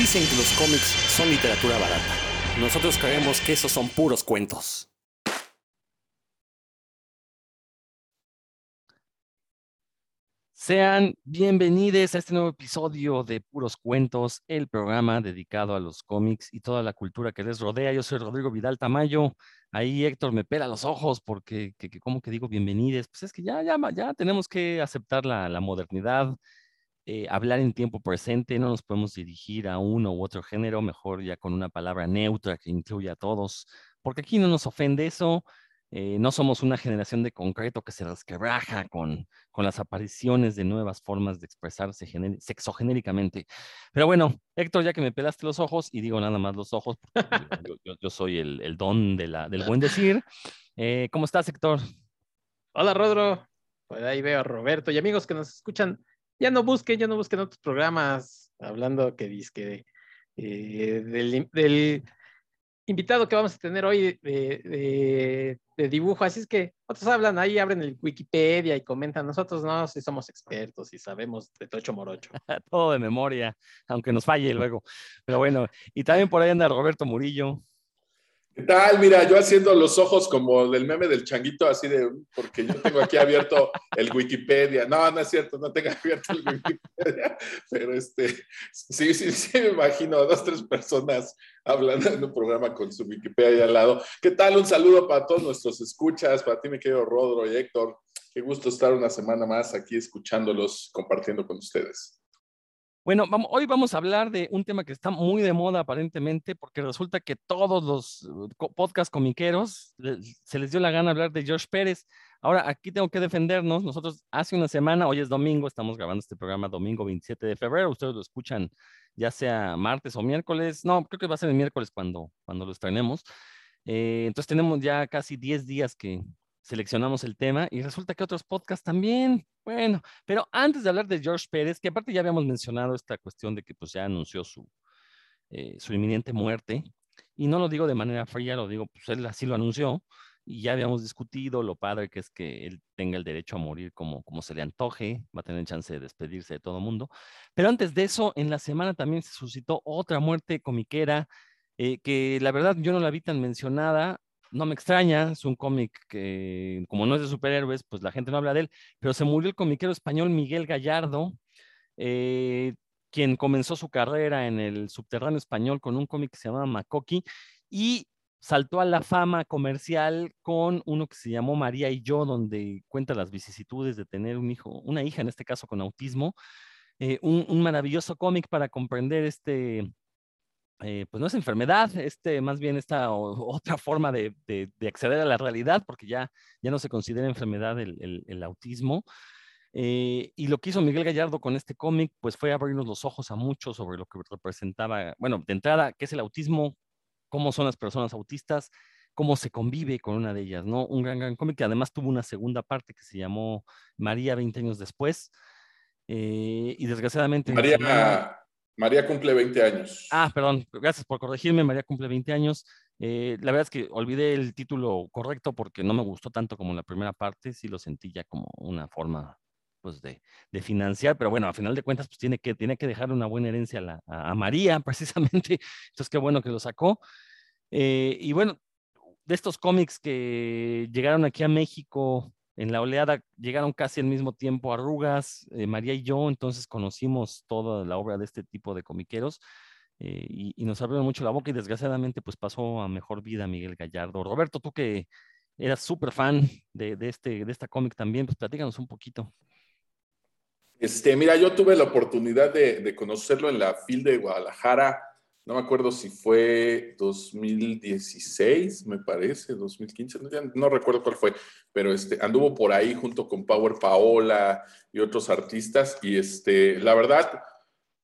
Dicen que los cómics son literatura barata. Nosotros creemos que esos son puros cuentos. Sean bienvenidos a este nuevo episodio de Puros Cuentos, el programa dedicado a los cómics y toda la cultura que les rodea. Yo soy Rodrigo Vidal Tamayo. Ahí Héctor me pela los ojos porque, que, ¿cómo que digo bienvenidos? Pues es que ya, ya, ya tenemos que aceptar la modernidad, eh, hablar en tiempo presente, no nos podemos dirigir a uno u otro género, mejor ya con una palabra neutra que incluya a todos, porque aquí no nos ofende eso, eh, no somos una generación de concreto que se resquebraja con, con las apariciones de nuevas formas de expresarse sexogenéricamente. Pero bueno, Héctor, ya que me pelaste los ojos, y digo nada más los ojos, yo, soy el, el, don de la, del buen decir. Eh, ¿Cómo estás, Héctor? Hola, Rodro. Pues ahí veo a Roberto y amigos que nos escuchan ya no busquen, ya no busquen otros programas hablando que dice eh, del, invitado que vamos a tener hoy de, dibujo. Así es que otros hablan ahí, abren el Wikipedia y comentan. Nosotros no, si somos expertos y sabemos de tocho morocho. Todo de memoria, aunque nos falle luego. Pero bueno, y también por ahí anda Roberto Murillo. ¿Qué tal? Mira, yo haciendo los ojos como del meme del changuito, así de, porque yo tengo aquí abierto el Wikipedia. No, no es cierto, no tengo abierto el Wikipedia, pero este, sí, sí, sí, me imagino dos, tres personas hablando en un programa con su Wikipedia ahí al lado. ¿Qué tal? Un saludo para todos nuestros escuchas, para ti, me querido Rodro y Héctor. Qué gusto estar una semana más aquí escuchándolos, compartiendo con ustedes. Bueno, hoy vamos a hablar de un tema que está muy de moda aparentemente, porque resulta que todos los uh, podcast comiqueros se les dio la gana hablar de George Pérez. Ahora, aquí tengo que defendernos. Nosotros hace una semana, hoy es domingo, estamos grabando este programa domingo 27 de febrero. Ustedes lo escuchan ya sea martes o miércoles. No, creo que va a ser el miércoles cuando, cuando lo estrenemos. Eh, entonces tenemos ya casi 10 días que, seleccionamos el tema y resulta que otros podcasts también. Bueno, pero antes de hablar de George Pérez, que aparte ya habíamos mencionado esta cuestión de que pues ya anunció su, eh, su inminente muerte, y no lo digo de manera fría, lo digo, pues él así lo anunció, y ya habíamos discutido lo padre que es que él tenga el derecho a morir como, como se le antoje, va a tener chance de despedirse de todo mundo. Pero antes de eso, en la semana también se suscitó otra muerte comiquera, eh, que la verdad yo no la vi tan mencionada, no me extraña, es un cómic que como no es de superhéroes, pues la gente no habla de él, pero se murió el comiquero español Miguel Gallardo, eh, quien comenzó su carrera en el subterráneo español con un cómic que se llamaba Makoki y saltó a la fama comercial con uno que se llamó María y yo, donde cuenta las vicisitudes de tener un hijo, una hija en este caso con autismo. Eh, un, maravilloso cómic para comprender este, eh, pues no es enfermedad, este, más bien esta otra forma de, acceder a la realidad, porque ya, ya no se considera enfermedad el, autismo. Eh, y lo que hizo Miguel Gallardo con este cómic, pues fue abrirnos los ojos a muchos sobre lo que representaba, bueno, de entrada, qué es el autismo, cómo son las personas autistas, cómo se convive con una de ellas, ¿no? Un gran, gran cómic que además tuvo una segunda parte que se llamó María 20 años después. Eh, y desgraciadamente... María, María cumple 20 años. Ah, perdón, gracias por corregirme. María cumple 20 años. Eh, la verdad es que olvidé el título correcto porque no me gustó tanto como la primera parte. Sí lo sentí ya como una forma pues, de, de financiar, pero bueno, a final de cuentas, pues tiene que, tiene que dejar una buena herencia a, la, a, María, precisamente. Entonces, qué bueno que lo sacó. Eh, y bueno, de estos cómics que llegaron aquí a México en la oleada llegaron casi al mismo tiempo Arrugas, eh, María y yo, entonces conocimos toda la obra de este tipo de comiqueros eh, y, nos abrieron mucho la boca y desgraciadamente pues pasó a mejor vida Miguel Gallardo. Roberto, tú que eras súper fan de, este, de esta cómic también, pues platícanos un poquito. Este, mira, yo tuve la oportunidad de, de conocerlo en la FIL de Guadalajara no me acuerdo si fue 2016, me parece, 2015, no, recuerdo cuál fue, pero este, anduvo por ahí junto con Power Paola y otros artistas y este, la verdad,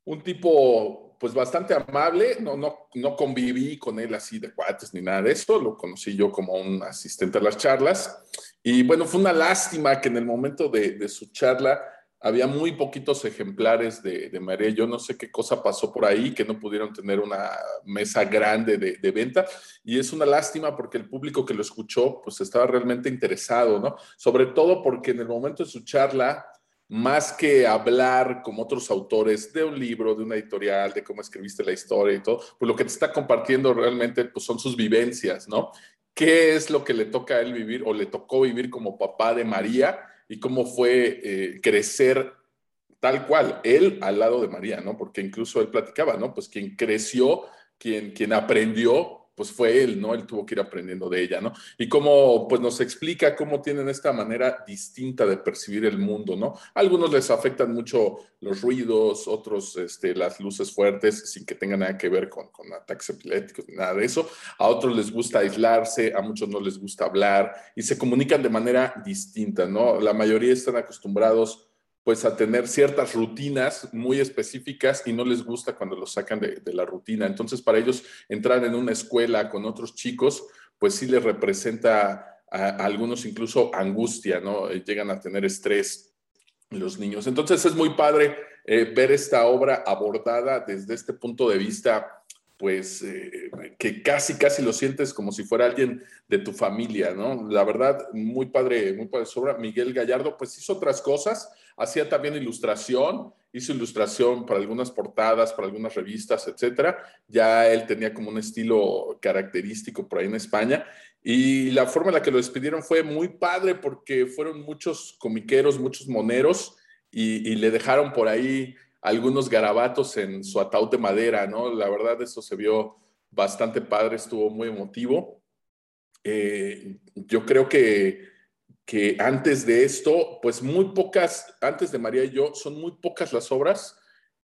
un tipo pues bastante amable, no, no, no conviví con él así de cuates ni nada de eso, lo conocí yo como un asistente a las charlas y bueno, fue una lástima que en el momento de, de su charla había muy poquitos ejemplares de, de, María. Yo no sé qué cosa pasó por ahí, que no pudieron tener una mesa grande de, venta. Y es una lástima porque el público que lo escuchó, pues estaba realmente interesado, ¿no? Sobre todo porque en el momento de su charla, más que hablar como otros autores de un libro, de una editorial, de cómo escribiste la historia y todo, pues lo que te está compartiendo realmente pues son sus vivencias, ¿no? ¿Qué es lo que le toca a él vivir o le tocó vivir como papá de María y cómo fue eh, crecer tal cual, él al lado de María, ¿no? Porque incluso él platicaba, ¿no? Pues quien creció, quien, quien aprendió pues fue él, ¿no? Él tuvo que ir aprendiendo de ella, ¿no? Y cómo, pues nos explica cómo tienen esta manera distinta de percibir el mundo, ¿no? A algunos les afectan mucho los ruidos, otros este, las luces fuertes, sin que tengan nada que ver con, con ataques epilépticos nada de eso. A otros les gusta aislarse, a muchos no les gusta hablar y se comunican de manera distinta, ¿no? La mayoría están acostumbrados pues a tener ciertas rutinas muy específicas y no les gusta cuando los sacan de, la rutina. Entonces, para ellos entrar en una escuela con otros chicos, pues sí les representa a, algunos incluso angustia, ¿no? Llegan a tener estrés los niños. Entonces, es muy padre eh, ver esta obra abordada desde este punto de vista pues eh, que casi, casi lo sientes como si fuera alguien de tu familia, ¿no? La verdad, muy padre, muy padre sobra. Miguel Gallardo, pues hizo otras cosas, hacía también ilustración, hizo ilustración para algunas portadas, para algunas revistas, etcétera. Ya él tenía como un estilo característico por ahí en España. Y la forma en la que lo despidieron fue muy padre porque fueron muchos comiqueros, muchos moneros y, y le dejaron por ahí algunos garabatos en su ataúd de madera, ¿no? La verdad, eso se vio bastante padre, estuvo muy emotivo. Eh, yo creo que, que antes de esto, pues muy pocas, antes de María y yo, son muy pocas las obras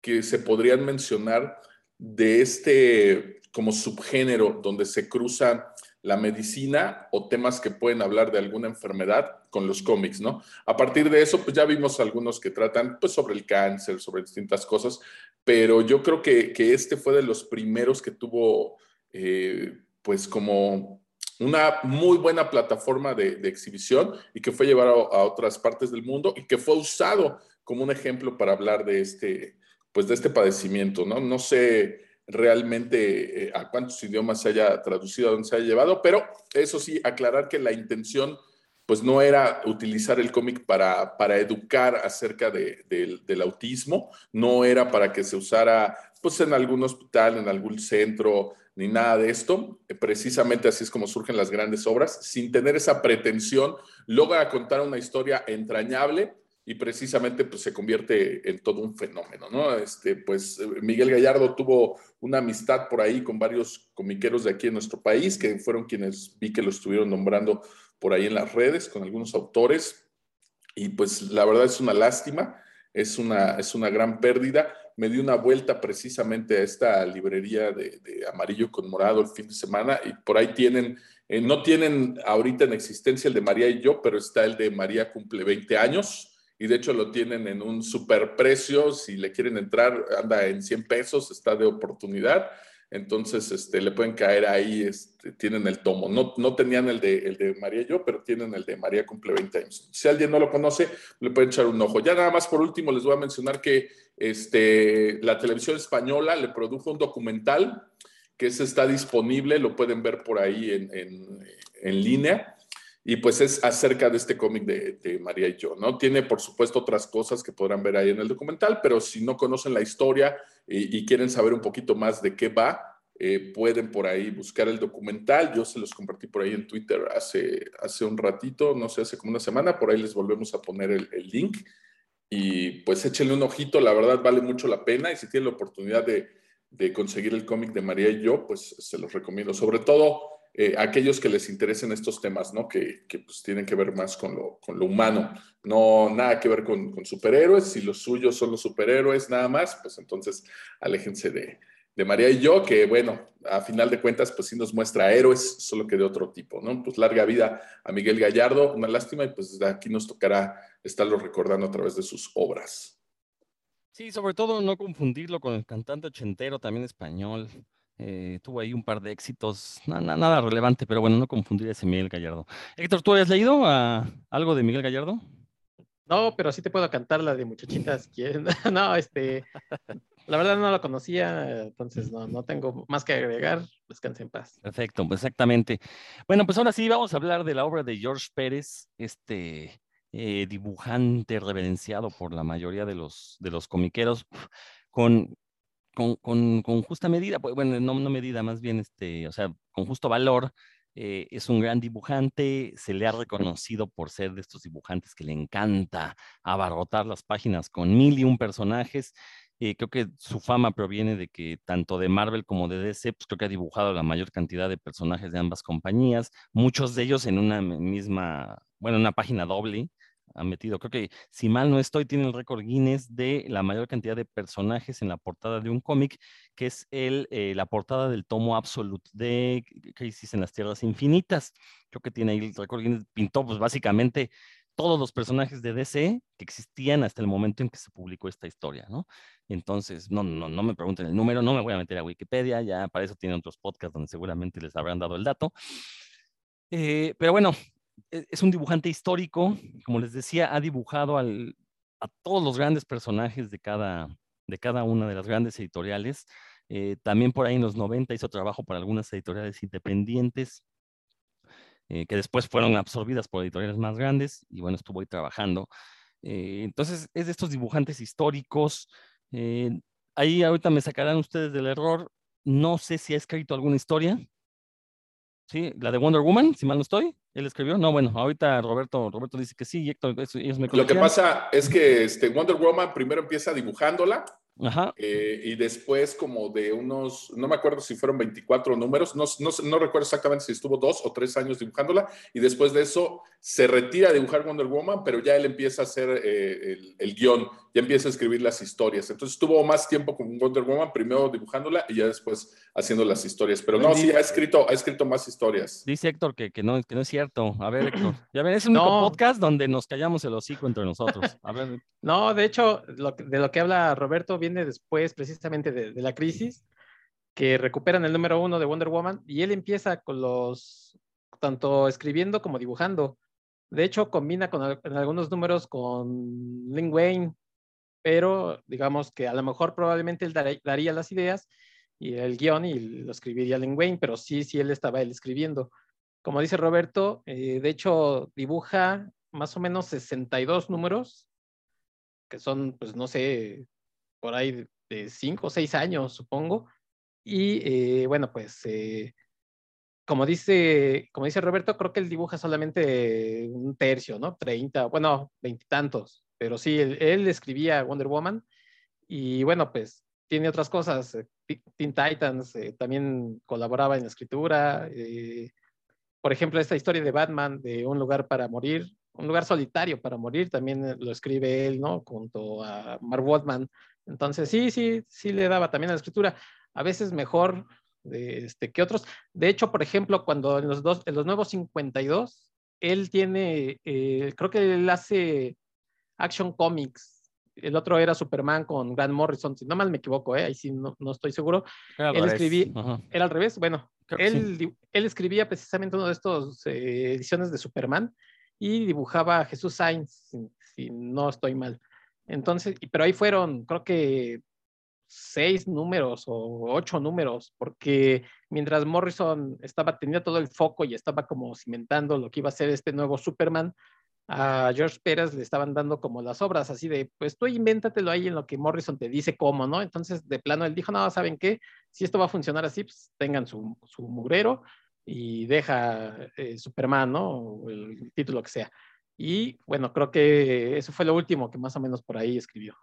que se podrían mencionar de este como subgénero donde se cruzan la medicina o temas que pueden hablar de alguna enfermedad con los cómics, ¿no? A partir de eso, pues ya vimos algunos que tratan pues sobre el cáncer, sobre distintas cosas, pero yo creo que, este fue de los primeros que tuvo eh, pues como una muy buena plataforma de, exhibición y que fue llevado a, otras partes del mundo y que fue usado como un ejemplo para hablar de este, pues de este padecimiento, ¿no? No sé realmente eh, a cuántos idiomas se haya traducido, a dónde se haya llevado, pero eso sí, aclarar que la intención pues no era utilizar el cómic para, para educar acerca del autismo, no era para que se usara pues en algún hospital, en algún centro, ni nada de esto. Precisamente así es como surgen las grandes obras, sin tener esa pretensión, logra contar una historia entrañable y precisamente pues se convierte en todo un fenómeno, ¿no? Este, pues Miguel Gallardo tuvo una amistad por ahí con varios comiqueros de aquí en nuestro país, que fueron quienes vi que lo estuvieron nombrando por ahí en las redes con algunos autores, y pues la verdad es una lástima, es una, es una gran pérdida. Me di una vuelta precisamente a esta librería de, amarillo con morado el fin de semana y por ahí tienen, eh, no tienen ahorita en existencia el de María y yo, pero está el de María cumple 20 años y de hecho lo tienen en un super precio, si le quieren entrar, anda en 100 pesos, está de oportunidad, entonces este, le pueden caer ahí, este, tienen el tomo, no, no tenían el de, el de María y yo, pero tienen el de María cumple 20 años. Si alguien no lo conoce, le pueden echar un ojo. Ya nada más por último les voy a mencionar que este, la televisión española le produjo un documental que ese está disponible, lo pueden ver por ahí en, en, en línea y pues es acerca de este cómic de, María y yo, ¿no? Tiene, por supuesto, otras cosas que podrán ver ahí en el documental, pero si no conocen la historia y, quieren saber un poquito más de qué va, eh, pueden por ahí buscar el documental. Yo se los compartí por ahí en Twitter hace, hace un ratito, no sé, hace como una semana, por ahí les volvemos a poner el, el link. Y pues échenle un ojito, la verdad vale mucho la pena y si tienen la oportunidad de, de conseguir el cómic de María y yo, pues se los recomiendo. Sobre todo eh, aquellos que les interesen estos temas, ¿no? Que, pues, tienen que ver más con lo, con lo humano, no nada que ver con, con, superhéroes. Si los suyos son los superhéroes nada más, pues entonces aléjense de, de María y yo, que bueno, a final de cuentas, pues sí nos muestra héroes, solo que de otro tipo, ¿no? Pues larga vida a Miguel Gallardo, una lástima, y pues desde aquí nos tocará estarlo recordando a través de sus obras. Sí, sobre todo no confundirlo con el cantante ochentero, también español, eh, tuvo ahí un par de éxitos, nada relevante, pero bueno, no confundir ese Miguel Gallardo. Héctor, ¿tú has leído algo de Miguel Gallardo? No, pero sí te puedo cantar la de muchachitas. no, este, la verdad no la conocía, entonces no, no tengo más que agregar. Descanse en paz. Perfecto, pues exactamente. Bueno, pues ahora sí vamos a hablar de la obra de George Pérez, este, eh, dibujante reverenciado por la mayoría de los, de los comiqueros, con, con, justa medida, pues, bueno, no, no medida, más bien, este, o sea, con justo valor, eh, es un gran dibujante, se le ha reconocido por ser de estos dibujantes que le encanta abarrotar las páginas con mil y un personajes. Eh, creo que su fama proviene de que tanto de Marvel como de DC, pues creo que ha dibujado la mayor cantidad de personajes de ambas compañías, muchos de ellos en una misma, bueno, una página doble, ha metido. Creo que, si mal no estoy, tiene el récord Guinness de la mayor cantidad de personajes en la portada de un cómic, que es el, eh, la portada del tomo Absolute de Crisis en las Tierras Infinitas. Creo que tiene ahí el récord Guinness. Pintó, pues, básicamente todos los personajes de DC que existían hasta el momento en que se publicó esta historia, ¿no? Entonces, no, no, no me pregunten el número, no me voy a meter a Wikipedia, ya para eso tienen otros podcasts donde seguramente les habrán dado el dato. Eh, pero bueno, es un dibujante histórico, como les decía, ha dibujado a todos los grandes personajes de cada, de cada una de las grandes editoriales. Eh, también por ahí en los 90 hizo trabajo para algunas editoriales independientes, eh, que después fueron absorbidas por editoriales más grandes, y bueno, estuvo ahí trabajando. Eh, entonces, es de estos dibujantes históricos. ahí ahorita me sacarán ustedes del error. No sé si ha escrito alguna historia. Sí, la de Wonder Woman, si mal no estoy. ¿Él escribió? No, bueno, ahorita Roberto, Roberto dice que sí, Héctor, ellos me Lo que pasa es que este Wonder Woman primero empieza dibujándola eh, y después como de unos, no me acuerdo si fueron 24 números, no, no, no, recuerdo exactamente si estuvo dos o tres años dibujándola y después de eso se retira a dibujar Wonder Woman, pero ya él empieza a hacer eh, el, el, guion, ya empieza a escribir las historias. Entonces estuvo más tiempo con Wonder Woman, primero dibujándola y ya después haciendo las historias. Pero no, sí, ha escrito, ha escrito más historias. Dice Héctor que, que, no, que no es cierto. A ver, Héctor, ya ven, es un único podcast donde nos callamos el hocico entre nosotros. A ver. No, de hecho, lo, de lo que habla Roberto viene después precisamente de, la crisis, que recuperan el número uno de Wonder Woman y él empieza con los, tanto escribiendo como dibujando. De hecho, combina con en algunos números con Lin Wayne, pero digamos que a lo mejor probablemente él daría, las ideas y el guion y lo escribiría Lin Wayne, pero sí, sí, él estaba él escribiendo. Como dice Roberto, eh, de hecho dibuja más o menos 62 números, que son, pues no sé, por ahí de 5 o 6 años, supongo. Y eh, bueno, pues eh, como dice, como dice Roberto, creo que él dibuja solamente un tercio, ¿no? 30, bueno, veintitantos. Pero sí, él, escribía Wonder Woman y bueno, pues tiene otras cosas. Eh, Teen Titans también colaboraba en la escritura. por ejemplo, esta historia de Batman, de Un lugar para morir, un lugar solitario para morir, también lo escribe él, ¿no? Junto a Mark Wattman. Entonces, sí, sí, sí le daba también a la escritura. A veces mejor este, que otros. De hecho, por ejemplo, cuando en los, dos, en los nuevos 52, él tiene, eh, creo que él hace Action Comics. El otro era Superman con Grant Morrison, si no mal me equivoco, ¿eh? ahí sí no, no estoy seguro. Era él escribía, era al revés, bueno, él, él, escribía precisamente uno de estos eh, ediciones de Superman y dibujaba a Jesús Sainz, si, no estoy mal. Entonces, pero ahí fueron, creo que seis números o ocho números, porque mientras Morrison estaba teniendo todo el foco y estaba como cimentando lo que iba a ser este nuevo Superman, a George Pérez le estaban dando como las obras, así de, pues tú invéntatelo ahí en lo que Morrison te dice cómo, ¿no? Entonces, de plano, él dijo, no, ¿saben qué? Si esto va a funcionar así, pues tengan su, su mugrero y deja eh, Superman, ¿no? El título que sea. Y bueno, creo que eso fue lo último que más o menos por ahí escribió.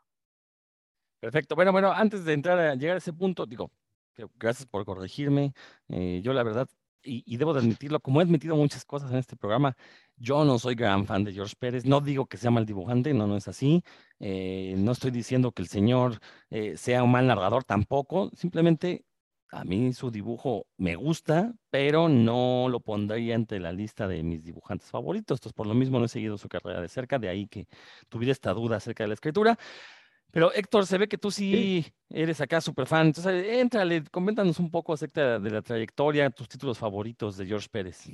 Perfecto. Bueno, bueno, antes de entrar a llegar a ese punto, digo, gracias por corregirme. Eh, yo la verdad, y, debo de admitirlo, como he admitido muchas cosas en este programa, yo no soy gran fan de George Pérez. No digo que sea mal dibujante, no, no es así. Eh, no estoy diciendo que el señor sea un mal narrador tampoco. Simplemente a mí su dibujo me gusta, pero no lo pondría entre la lista de mis dibujantes favoritos. Entonces, por lo mismo no he seguido su carrera de cerca, de ahí que tuviera esta duda acerca de la escritura. Pero Héctor, se ve que tú sí, eres acá súper fan. Entonces, éntrale, coméntanos un poco acerca de la trayectoria, tus títulos favoritos de George Pérez.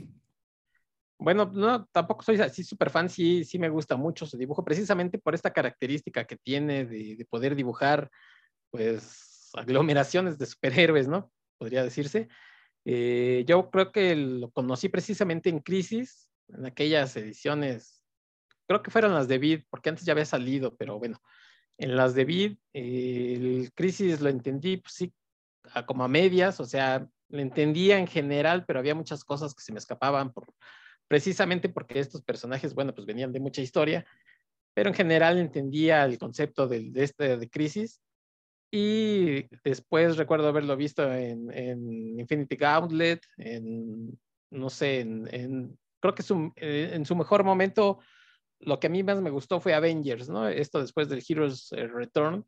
Bueno, no, tampoco soy así súper fan, sí, sí me gusta mucho su dibujo, precisamente por esta característica que tiene de, de poder dibujar, pues aglomeraciones de superhéroes, ¿no? Podría decirse. Eh, yo creo que lo conocí precisamente en Crisis, en aquellas ediciones creo que fueron las de Vid, porque antes ya había salido, pero bueno, en las de Vid, el Crisis lo entendí, pues sí, como a medias, o sea, lo entendía en general, pero había muchas cosas que se me escapaban precisamente porque estos personajes, bueno, pues venían de mucha historia, pero en general entendía el concepto de este de crisis. Y después recuerdo haberlo visto en, en Infinity Gauntlet, en, no sé, en, creo que su, eh, en su mejor momento, lo que a mí más me gustó fue Avengers, ¿no? Esto después del Heroes eh, Return,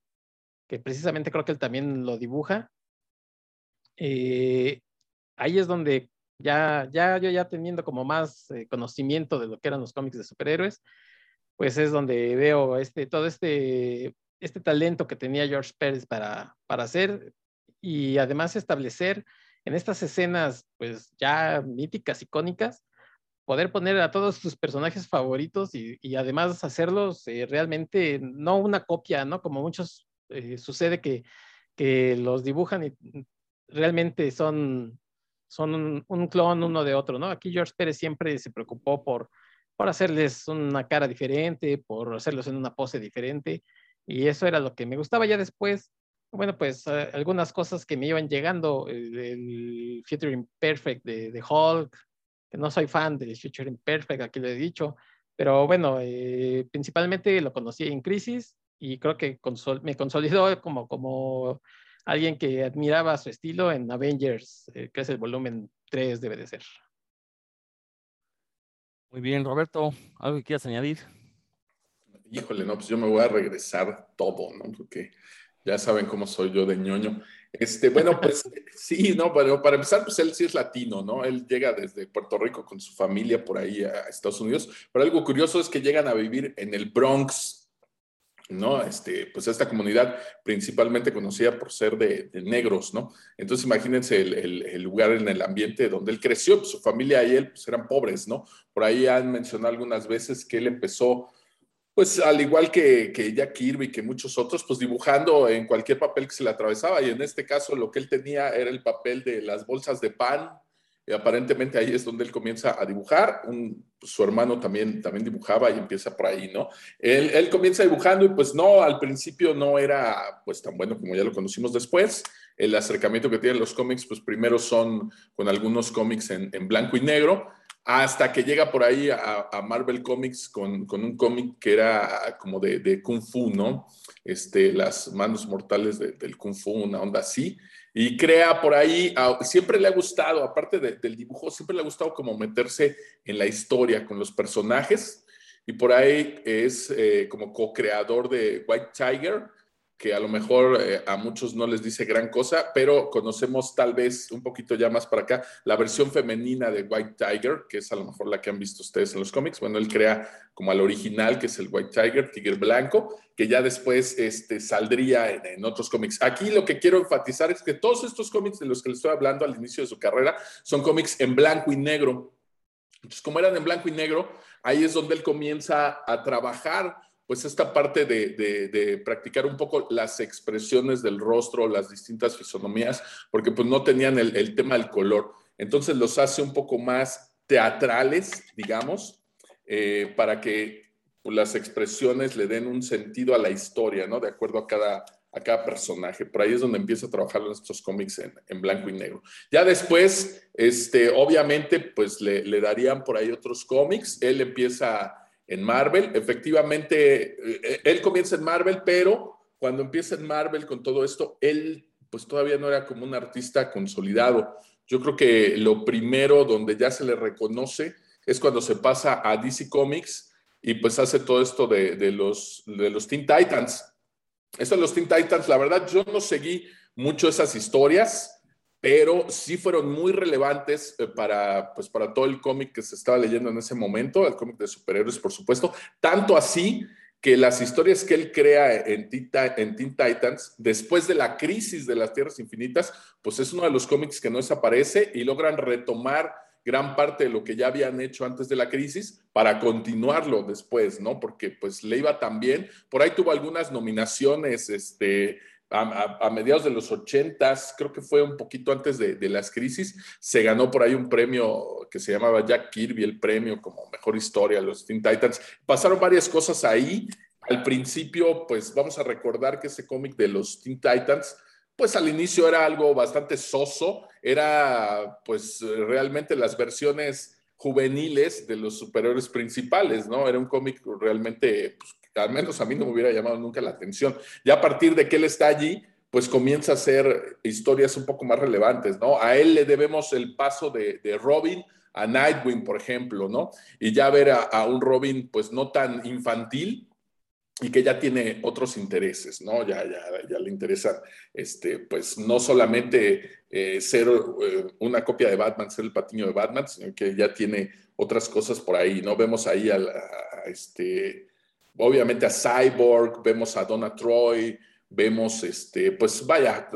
que precisamente creo que él también lo dibuja. Eh, ahí es donde ya, ya yo ya teniendo como más eh, conocimiento de lo que eran los cómics de superhéroes, pues es donde veo este, todo este, este talento que tenía George Pérez para, para hacer y además establecer en estas escenas, pues ya míticas, icónicas, poder poner a todos sus personajes favoritos y, además hacerlos eh, realmente no una copia, ¿no? Como muchos eh, sucede que, que los dibujan y realmente son son un, clon uno de otro, ¿no? Aquí George Pérez siempre se preocupó por, por hacerles una cara diferente, por hacerlos en una pose diferente, y eso era lo que me gustaba ya después. Bueno, pues eh, algunas cosas que me iban llegando, el, Future Imperfect de, de, Hulk, que no soy fan del Future Imperfect, aquí lo he dicho, pero bueno, eh, principalmente lo conocí en Crisis y creo que me consolidó como, como alguien que admiraba su estilo en Avengers, eh, que es el volumen 3, debe de ser. Muy bien, Roberto, ¿algo que quieras añadir? Híjole, no, pues yo me voy a regresar todo, ¿no? Porque ya saben cómo soy yo de ñoño. Este, bueno, pues sí, no, pero para empezar, pues él sí es latino, ¿no? Él llega desde Puerto Rico con su familia por ahí a Estados Unidos, pero algo curioso es que llegan a vivir en el Bronx, ¿no? Este, pues esta comunidad principalmente conocida por ser de, negros, ¿no? Entonces imagínense el, lugar en el ambiente donde él creció, pues, su familia y él pues eran pobres, ¿no? Por ahí han mencionado algunas veces que él empezó, pues al igual que, que Jack Kirby, que muchos otros, pues dibujando en cualquier papel que se le atravesaba y en este caso lo que él tenía era el papel de las bolsas de pan, y aparentemente ahí es donde él comienza a dibujar. su hermano también, también dibujaba y empieza por ahí, ¿no? Él, él, comienza dibujando y pues no, al principio no era pues tan bueno como ya lo conocimos después. El acercamiento que tienen los cómics, pues primero son con algunos cómics en blanco y negro, hasta que llega por ahí a, Marvel Comics con, con un cómic que era como de, de, Kung Fu, ¿no? Este, las manos mortales del Kung Fu, una onda así y crea por ahí, siempre le ha gustado, aparte del dibujo, siempre le ha gustado como meterse en la historia con los personajes y por ahí es eh, como co-creador de White Tiger, que a lo mejor eh, a muchos no les dice gran cosa, pero conocemos tal vez un poquito ya más para acá la versión femenina de White Tiger, que es a lo mejor la que han visto ustedes en los cómics. Bueno, él crea como al original, que es el White Tiger, Tigre Blanco, que ya después este, saldría en, en, otros cómics. Aquí lo que quiero enfatizar es que todos estos cómics de los que les estoy hablando al inicio de su carrera son cómics en blanco y negro. Entonces, como eran en blanco y negro, ahí es donde él comienza a trabajar pues esta parte de, practicar un poco las expresiones del rostro, las distintas fisonomías, porque pues no tenían el, tema del color. Entonces los hace un poco más teatrales, digamos, eh, para que pues, las expresiones le den un sentido a la historia, ¿no? De acuerdo a cada, a cada personaje. Por ahí es donde empieza a trabajar en estos cómics en, blanco y negro. Ya después, este, obviamente, pues le, le darían por ahí otros cómics. Él empieza en Marvel. Efectivamente, eh, él comienza en Marvel, pero cuando empieza en Marvel con todo esto, él pues todavía no era como un artista consolidado. Yo creo que lo primero donde ya se le reconoce es cuando se pasa a DC Comics y pues hace todo esto de, los, de los Teen Titans. Eso de los Teen Titans, la verdad, yo no seguí mucho esas historias pero sí fueron muy relevantes eh, para, pues, para todo el cómic que se estaba leyendo en ese momento, el cómic de superhéroes, por supuesto, tanto así que las historias que él crea en, en Teen Titans, después de la crisis de las Tierras Infinitas, pues es uno de los cómics que no desaparece y logran retomar gran parte de lo que ya habían hecho antes de la crisis para continuarlo después, ¿no? Porque pues le iba tan bien. Por ahí tuvo algunas nominaciones, este, a, mediados de los ochentas, creo que fue un poquito antes de, las crisis, se ganó por ahí un premio que se llamaba Jack Kirby, el premio como mejor historia, los Teen Titans. Pasaron varias cosas ahí. Al principio, pues vamos a recordar que ese cómic de los Teen Titans, pues al inicio era algo bastante soso, era pues realmente las versiones juveniles de los superiores principales, ¿no? Era un cómic realmente pues, al menos a mí no me hubiera llamado nunca la atención. Ya a partir de que él está allí, pues comienza a hacer historias un poco más relevantes, ¿no? A él le debemos el paso de, Robin a Nightwing, por ejemplo, ¿no? Y ya ver a, un Robin, pues no tan infantil y que ya tiene otros intereses, ¿no? Ya, ya, ya le interesa, este, pues no solamente eh, ser eh, una copia de Batman, ser el patiño de Batman, sino que ya tiene otras cosas por ahí, ¿no? Vemos ahí a, a este obviamente a Cyborg, vemos a Donna Troy, vemos, este, pues vaya,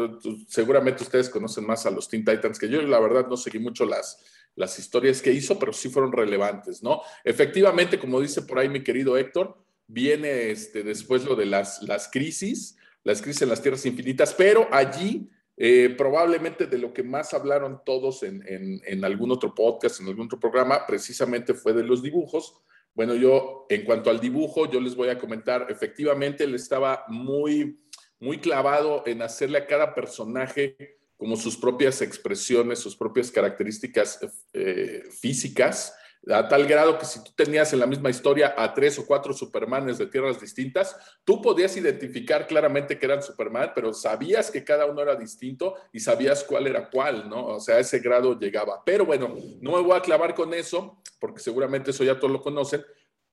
seguramente ustedes conocen más a los Teen Titans que yo, la verdad no seguí mucho las, las historias que hizo, pero sí fueron relevantes, ¿no? Efectivamente, como dice por ahí mi querido Héctor, viene este, después lo de las, las crisis, las crisis en las tierras infinitas, pero allí eh, probablemente de lo que más hablaron todos en, en, en algún otro podcast, en algún otro programa, precisamente fue de los dibujos, bueno, yo en cuanto al dibujo, yo les voy a comentar, efectivamente él estaba muy, muy clavado en hacerle a cada personaje como sus propias expresiones, sus propias características eh, físicas a tal grado que si tú tenías en la misma historia a tres o cuatro Supermanes de tierras distintas, tú podías identificar claramente que eran Superman, pero sabías que cada uno era distinto y sabías cuál era cuál, ¿no? O sea, a ese grado llegaba. Pero bueno, no me voy a clavar con eso, porque seguramente eso ya todos lo conocen.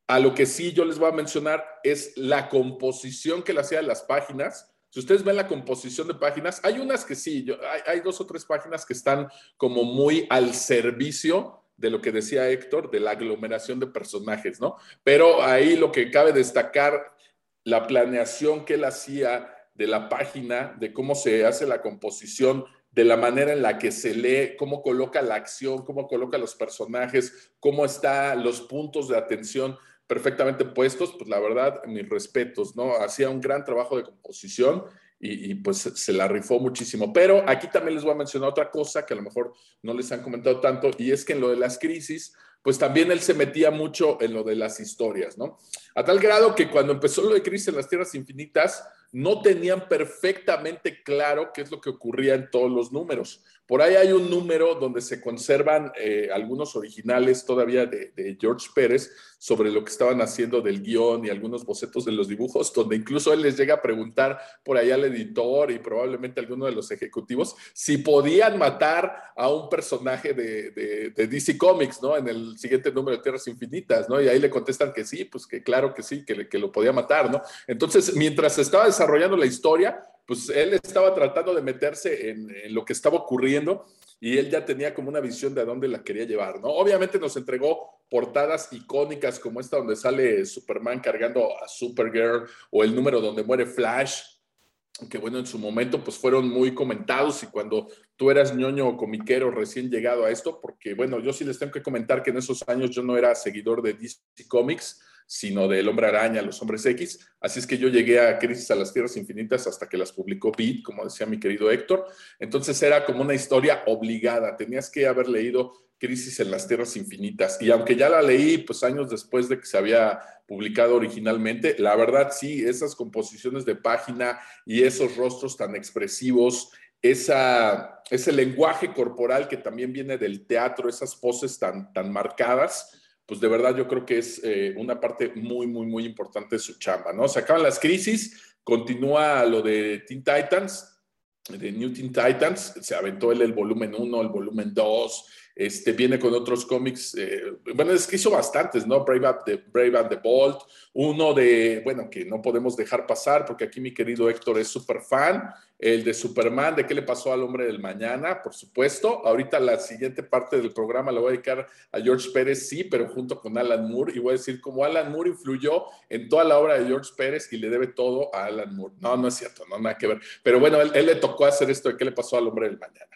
A lo que sí yo les voy a mencionar es la composición que le hacía de las páginas. Si ustedes ven la composición de páginas, hay unas que sí, hay dos o tres páginas que están como muy al servicio de lo que decía Héctor, de la aglomeración de personajes, ¿no? Pero ahí lo que cabe destacar, la planeación que él hacía de la página, de cómo se hace la composición, de la manera en la que se lee, cómo coloca la acción, cómo coloca los personajes, cómo están los puntos de atención perfectamente puestos, pues la verdad, mis respetos, ¿no? Hacía un gran trabajo de composición y, pues se la rifó muchísimo. Pero aquí también les voy a mencionar otra cosa que a lo mejor no les han comentado tanto, y es que en lo de las crisis, pues también él se metía mucho en lo de las historias, ¿no? A tal grado que cuando empezó lo de Crisis en las Tierras Infinitas, no tenían perfectamente claro qué es lo que ocurría en todos los números. Por ahí hay un número donde se conservan eh, algunos originales todavía de, George Pérez sobre lo que estaban haciendo del guion y algunos bocetos de los dibujos, donde incluso él les llega a preguntar por ahí al editor y probablemente alguno de los ejecutivos si podían matar a un personaje de, DC Comics, ¿no? En el siguiente número de Tierras Infinitas, ¿no? Y ahí le contestan que sí, pues que claro que sí, que, que lo podía matar, ¿no? Entonces, mientras estaba desarrollando la historia, pues él estaba tratando de meterse en, lo que estaba ocurriendo y él ya tenía como una visión de a dónde la quería llevar, ¿no? Obviamente nos entregó portadas icónicas como esta donde sale Superman cargando a Supergirl o el número donde muere Flash, que bueno, en su momento pues fueron muy comentados y cuando tú eras ñoño o comiquero recién llegado a esto, porque bueno, yo sí les tengo que comentar que en esos años yo no era seguidor de DC Comics, sino del Hombre Araña, los Hombres X. Así es que yo llegué a Crisis a las Tierras Infinitas hasta que las publicó Beat, como decía mi querido Héctor. Entonces era como una historia obligada, tenías que haber leído Crisis en las Tierras Infinitas. Y aunque ya la leí, pues años después de que se había publicado originalmente, la verdad sí, esas composiciones de página y esos rostros tan expresivos, ese lenguaje corporal que también viene del teatro, esas poses tan, tan marcadas, pues de verdad yo creo que es eh, una parte muy, muy, muy importante de su chamba, ¿no? Se acaban las crisis, continúa lo de Teen Titans, de New Teen Titans, se aventó él el volumen 1, el volumen 2, este, viene con otros cómics, eh, bueno, es que hizo bastantes, ¿no? Brave, and the, Brave and the Bold, uno de, bueno, que no podemos dejar pasar porque aquí mi querido Héctor es súper fan, el de Superman, de qué le pasó al hombre del mañana, por supuesto. Ahorita la siguiente parte del programa la voy a dedicar a George Pérez, sí, pero junto con Alan Moore, y voy a decir cómo Alan Moore influyó en toda la obra de George Pérez y le debe todo a Alan Moore. No, no es cierto, no, nada que ver. Pero bueno, él, le tocó hacer esto de qué le pasó al hombre del mañana.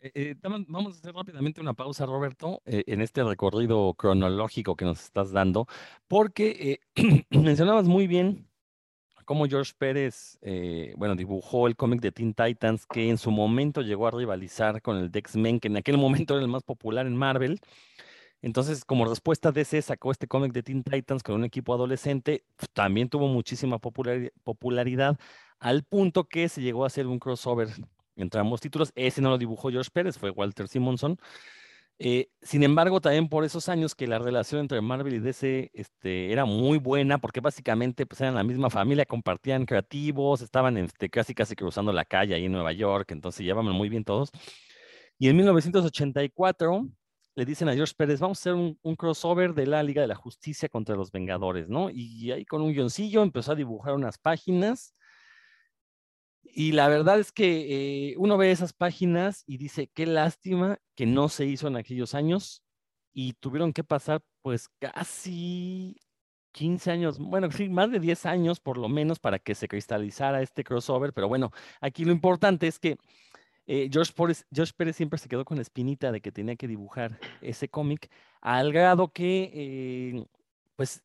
Eh, eh, vamos a hacer rápidamente una pausa, Roberto, eh, en este recorrido cronológico que nos estás dando, porque mencionabas muy bien cómo George Pérez, eh, bueno, dibujó el cómic de Teen Titans que en su momento llegó a rivalizar con el de X-Men, que en aquel momento era el más popular en Marvel. Entonces, como respuesta ese, sacó este cómic de Teen Titans con un equipo adolescente. También tuvo muchísima popularidad, al punto que se llegó a hacer un crossover entre ambos títulos. Ese no lo dibujó George Pérez, fue Walter Simonson. Eh, sin embargo, también por esos años que la relación entre Marvel y DC este, era muy buena, porque básicamente pues, eran la misma familia, compartían creativos, estaban este, casi casi cruzando la calle ahí en Nueva York, entonces llevaban muy bien todos. Y en 1984 le dicen a George Pérez, vamos a hacer un, un, crossover de la Liga de la Justicia contra los Vengadores, ¿no? Y ahí con un guioncillo empezó a dibujar unas páginas y la verdad es que eh, uno ve esas páginas y dice, qué lástima que no se hizo en aquellos años y tuvieron que pasar pues casi 15 años, bueno, sí, más de 10 años por lo menos para que se cristalizara este crossover, pero bueno, aquí lo importante es que eh, George, Pérez, Pérez, siempre se quedó con la espinita de que tenía que dibujar ese cómic, al grado que, eh, pues,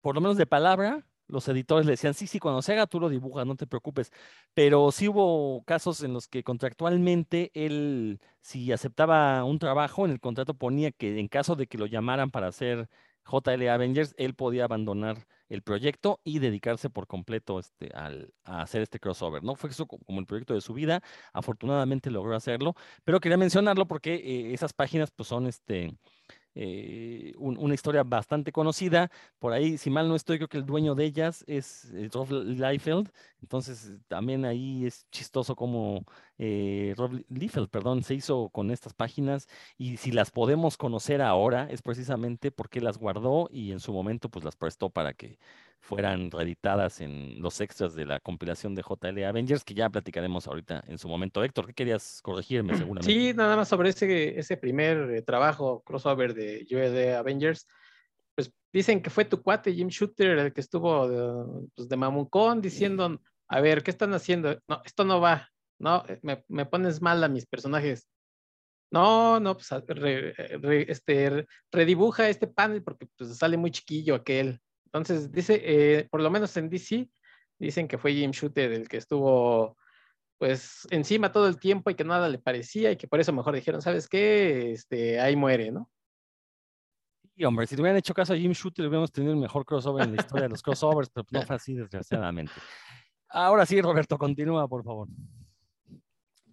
por lo menos de palabra, los editores le decían, sí, sí, cuando se haga tú lo dibujas, no te preocupes. Pero sí hubo casos en los que contractualmente él, si aceptaba un trabajo, en el contrato ponía que en caso de que lo llamaran para hacer JL Avengers, él podía abandonar el proyecto y dedicarse por completo este, al, a hacer este crossover. ¿no? Fue eso como el proyecto de su vida. Afortunadamente logró hacerlo, pero quería mencionarlo porque eh, esas páginas pues, son este, eh, una historia bastante conocida. Por ahí, si mal no estoy, creo que el dueño de ellas es eh, Rob Liefeld. Entonces, también ahí es chistoso como eh, Rob Liefeld, perdón, se hizo con estas páginas. Y si las podemos conocer ahora, es precisamente porque las guardó y en su momento, pues las prestó para que fueran reeditadas en los extras de la compilación de JL Avengers, que ya platicaremos ahorita en su momento. Héctor, ¿qué querías corregirme seguramente? Sí, nada más sobre ese, ese primer eh, trabajo crossover de JL Avengers. Pues dicen que fue tu cuate Jim Shooter el que estuvo de, pues, de mamucón diciendo, a ver, ¿qué están haciendo? No, esto no va, no, eh, me, me pones mal a mis personajes. No, no, pues este, redibuja este panel porque pues, sale muy chiquillo aquel. Entonces, dice, eh, por lo menos en DC, dicen que fue Jim Shooter el que estuvo pues encima todo el tiempo y que nada le parecía y que por eso mejor dijeron, ¿sabes qué? Este, ahí muere, ¿no? Sí, hombre, si te hubieran hecho caso a Jim Shooter, hubiéramos tenido el mejor crossover en la historia de los crossovers, pero no fue así, desgraciadamente. Ahora sí, Roberto, continúa, por favor.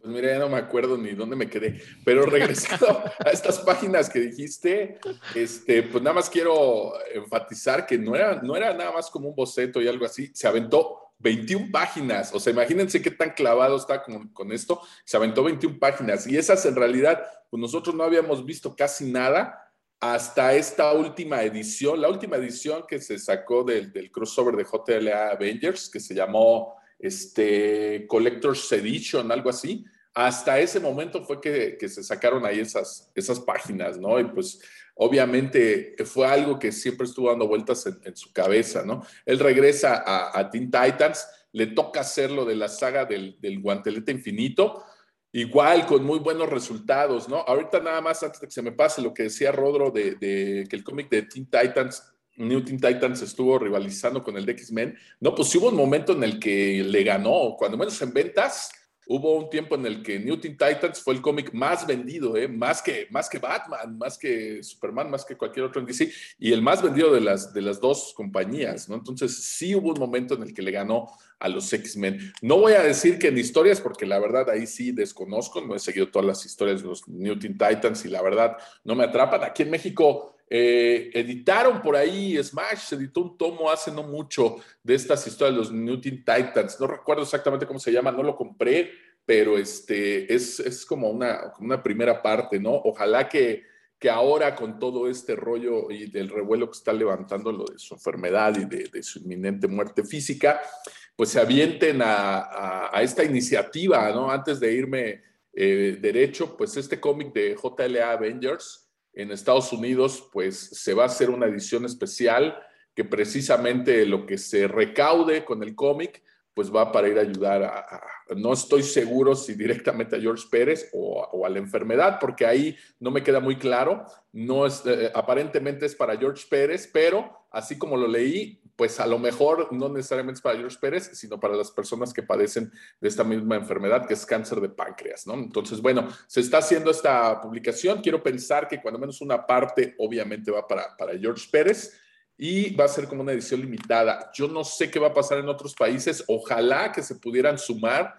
Pues mira, ya no me acuerdo ni dónde me quedé, pero regresando a estas páginas que dijiste, este, pues nada más quiero enfatizar que no era, no era nada más como un boceto y algo así, se aventó 21 páginas, o sea, imagínense qué tan clavado está con, con esto, se aventó 21 páginas. Y esas en realidad, pues nosotros no habíamos visto casi nada hasta esta última edición, la última edición que se sacó del, del crossover de JLA Avengers, que se llamó este, Collector's Edition, algo así. Hasta ese momento fue que, se sacaron ahí esas, esas páginas, ¿no? Y pues obviamente fue algo que siempre estuvo dando vueltas en, su cabeza, ¿no? Él regresa a, a, Teen Titans, le toca hacerlo de la saga del, guantelete infinito, igual con muy buenos resultados, ¿no? Ahorita nada más, antes de que se me pase lo que decía Rodro de, de que el cómic de Teen Titans New Teen Titans estuvo rivalizando con el de X-Men. No, pues hubo un momento en el que le ganó, cuando menos en ventas, hubo un tiempo en el que New Teen Titans fue el cómic más vendido, ¿eh? más, que, más que Batman, más que Superman, más que cualquier otro en DC, y el más vendido de las, de las dos compañías, ¿no? Entonces sí hubo un momento en el que le ganó a los X-Men. No voy a decir que en historias, porque la verdad ahí sí desconozco, no he seguido todas las historias de los New Teen Titans y la verdad no me atrapan. Aquí en México eh, editaron por ahí, Smash editó un tomo hace no mucho de estas historias de los New Teen Titans. No recuerdo exactamente cómo se llama, no lo compré, pero este, es, como, una, una primera parte, ¿no? Ojalá que, que ahora con todo este rollo y del revuelo que está levantando lo de su enfermedad y de, su inminente muerte física, pues se avienten a, esta iniciativa, ¿no? Antes de irme eh, derecho, pues este cómic de JLA Avengers, en Estados Unidos, pues se va a hacer una edición especial que precisamente lo que se recaude con el cómic, pues va para ir a ayudar a, no estoy seguro si directamente a George Pérez o, a la enfermedad, porque ahí no me queda muy claro. No es, eh, aparentemente es para George Pérez, pero así como lo leí, pues a lo mejor no necesariamente es para George Pérez, sino para las personas que padecen de esta misma enfermedad, que es cáncer de páncreas, ¿no? Entonces, bueno, se está haciendo esta publicación. Quiero pensar que cuando menos una parte, obviamente, va para, para George Pérez y va a ser como una edición limitada. Yo no sé qué va a pasar en otros países. Ojalá que se pudieran sumar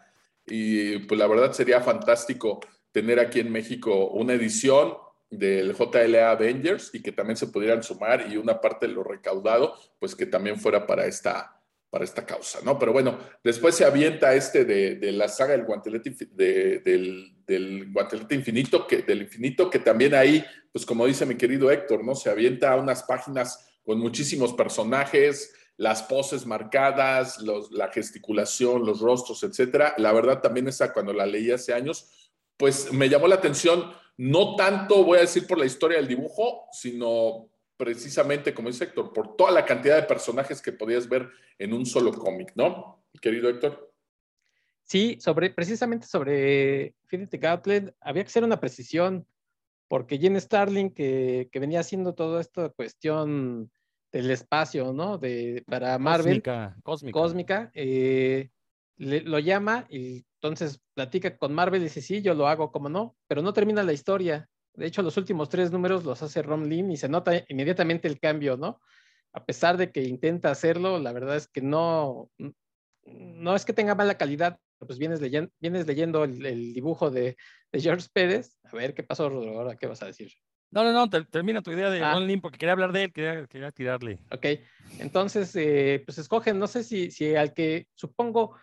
y pues la verdad sería fantástico tener aquí en México una edición del JLA Avengers y que también se pudieran sumar y una parte de lo recaudado, pues que también fuera para esta, para esta causa, ¿no? Pero bueno, después se avienta este de, la saga del guantelete, del, del, guantelete infinito, que, del infinito, que también ahí, pues como dice mi querido Héctor, ¿no? Se avienta a unas páginas con muchísimos personajes, las poses marcadas, la gesticulación, los rostros, etcétera. La verdad también esa cuando la leí hace años, pues me llamó la atención no tanto, voy a decir, por la historia del dibujo, sino precisamente, como dice Héctor, por toda la cantidad de personajes que podías ver en un solo cómic, ¿no? Querido Héctor. Sí, sobre, precisamente sobre Infinity Gauntlet, había que hacer una precisión, porque Jen Starling, que, venía haciendo toda esta cuestión del espacio, ¿no? De, para Marvel. Cósmica. Cósmica. cósmica eh, lo llama y entonces platica con Marvel y dice, sí, yo lo hago, como no, pero no termina la historia. De hecho, los últimos tres números los hace Rom Lim y se nota inmediatamente el cambio, ¿no? A pesar de que intenta hacerlo, la verdad es que no, no es que tenga mala calidad, pues vienes leyendo, vienes leyendo el, dibujo de, George Pérez. A ver, ¿qué pasó, Rodrigo? Ahora, ¿qué vas a decir? No, no, no, termina tu idea de ah. Lim porque quería hablar de él, quería, quería tirarle. Ok, entonces, eh, pues escogen, no sé si, si al que supongo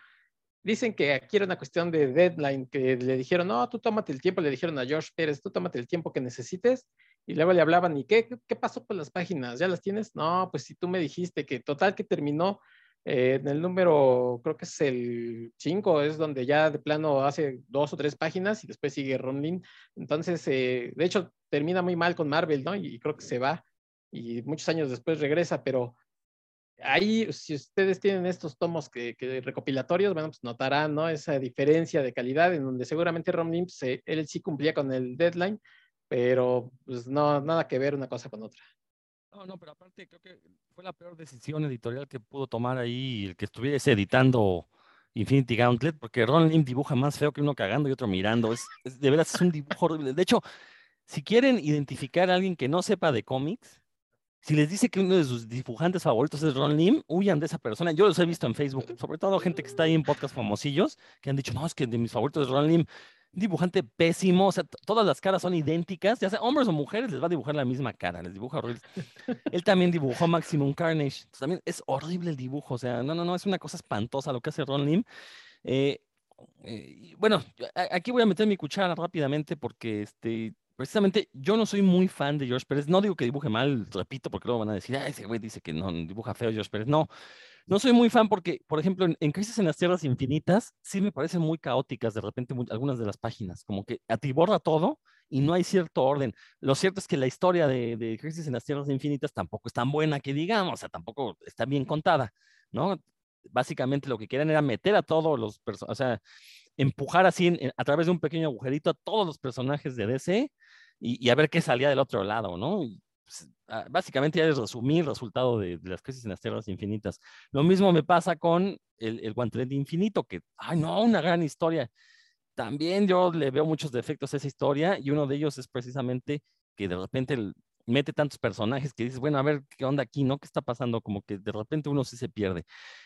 Dicen que aquí era una cuestión de deadline, que le dijeron, no, tú tómate el tiempo, le dijeron a George Pérez, tú tómate el tiempo que necesites, y luego le hablaban, ¿y qué, qué pasó con las páginas? ¿Ya las tienes? No, pues si tú me dijiste que total que terminó eh, en el número, creo que es el 5, es donde ya de plano hace dos o tres páginas y después sigue Ron Entonces, eh, de hecho, termina muy mal con Marvel, ¿no? Y creo que se va y muchos años después regresa, pero ahí, si ustedes tienen estos tomos que, recopilatorios, bueno, pues notarán, ¿no? Esa diferencia de calidad en donde seguramente Rom Limps, él sí cumplía con el deadline, pero pues no, nada que ver una cosa con otra. No, no, pero aparte creo que fue la peor decisión editorial que pudo tomar ahí el que estuviese editando Infinity Gauntlet, porque Ron Lim dibuja más feo que uno cagando y otro mirando. Es, de verdad es un dibujo horrible. De hecho, si quieren identificar a alguien que no sepa de cómics, si les dice que uno de sus dibujantes favoritos es Ron Lim, huyan de esa persona. Yo los he visto en Facebook, sobre todo gente que está ahí en podcast famosillos, que han dicho, no, es que de mis favoritos es Ron Lim. Dibujante pésimo, o sea, todas las caras son idénticas, ya sea hombres o mujeres, les va a dibujar la misma cara, les dibuja horrible. Él también dibujó Maximum Carnage, también es horrible el dibujo, o sea, no, no, no, es una cosa espantosa lo que hace Ron Lim. Eh, eh, bueno, aquí voy a meter mi cuchara rápidamente porque este, precisamente yo no soy muy fan de George Pérez. No digo que dibuje mal, repito, porque luego van a decir, ah, ese güey dice que no dibuja feo George Pérez. No, no soy muy fan porque, por ejemplo, en, Crisis en las Tierras Infinitas, sí me parecen muy caóticas de repente algunas de las páginas, como que atiborra todo y no hay cierto orden. Lo cierto es que la historia de, Crisis en las Tierras Infinitas tampoco es tan buena que digamos, o sea, tampoco está bien contada, ¿no? Básicamente lo que querían era meter a todos los personajes, o sea, empujar así a través de un pequeño agujerito a todos los personajes de DC y, a ver qué salía del otro lado, ¿no? Pues, ah, básicamente ya es resumir el resultado de, las crisis en las tierras infinitas. Lo mismo me pasa con el, el guantelete infinito, que, ay, no, una gran historia. También yo le veo muchos defectos a esa historia y uno de ellos es precisamente que de repente mete tantos personajes que dices, bueno, a ver qué onda aquí, ¿no? ¿Qué está pasando? Como que de repente uno sí se pierde.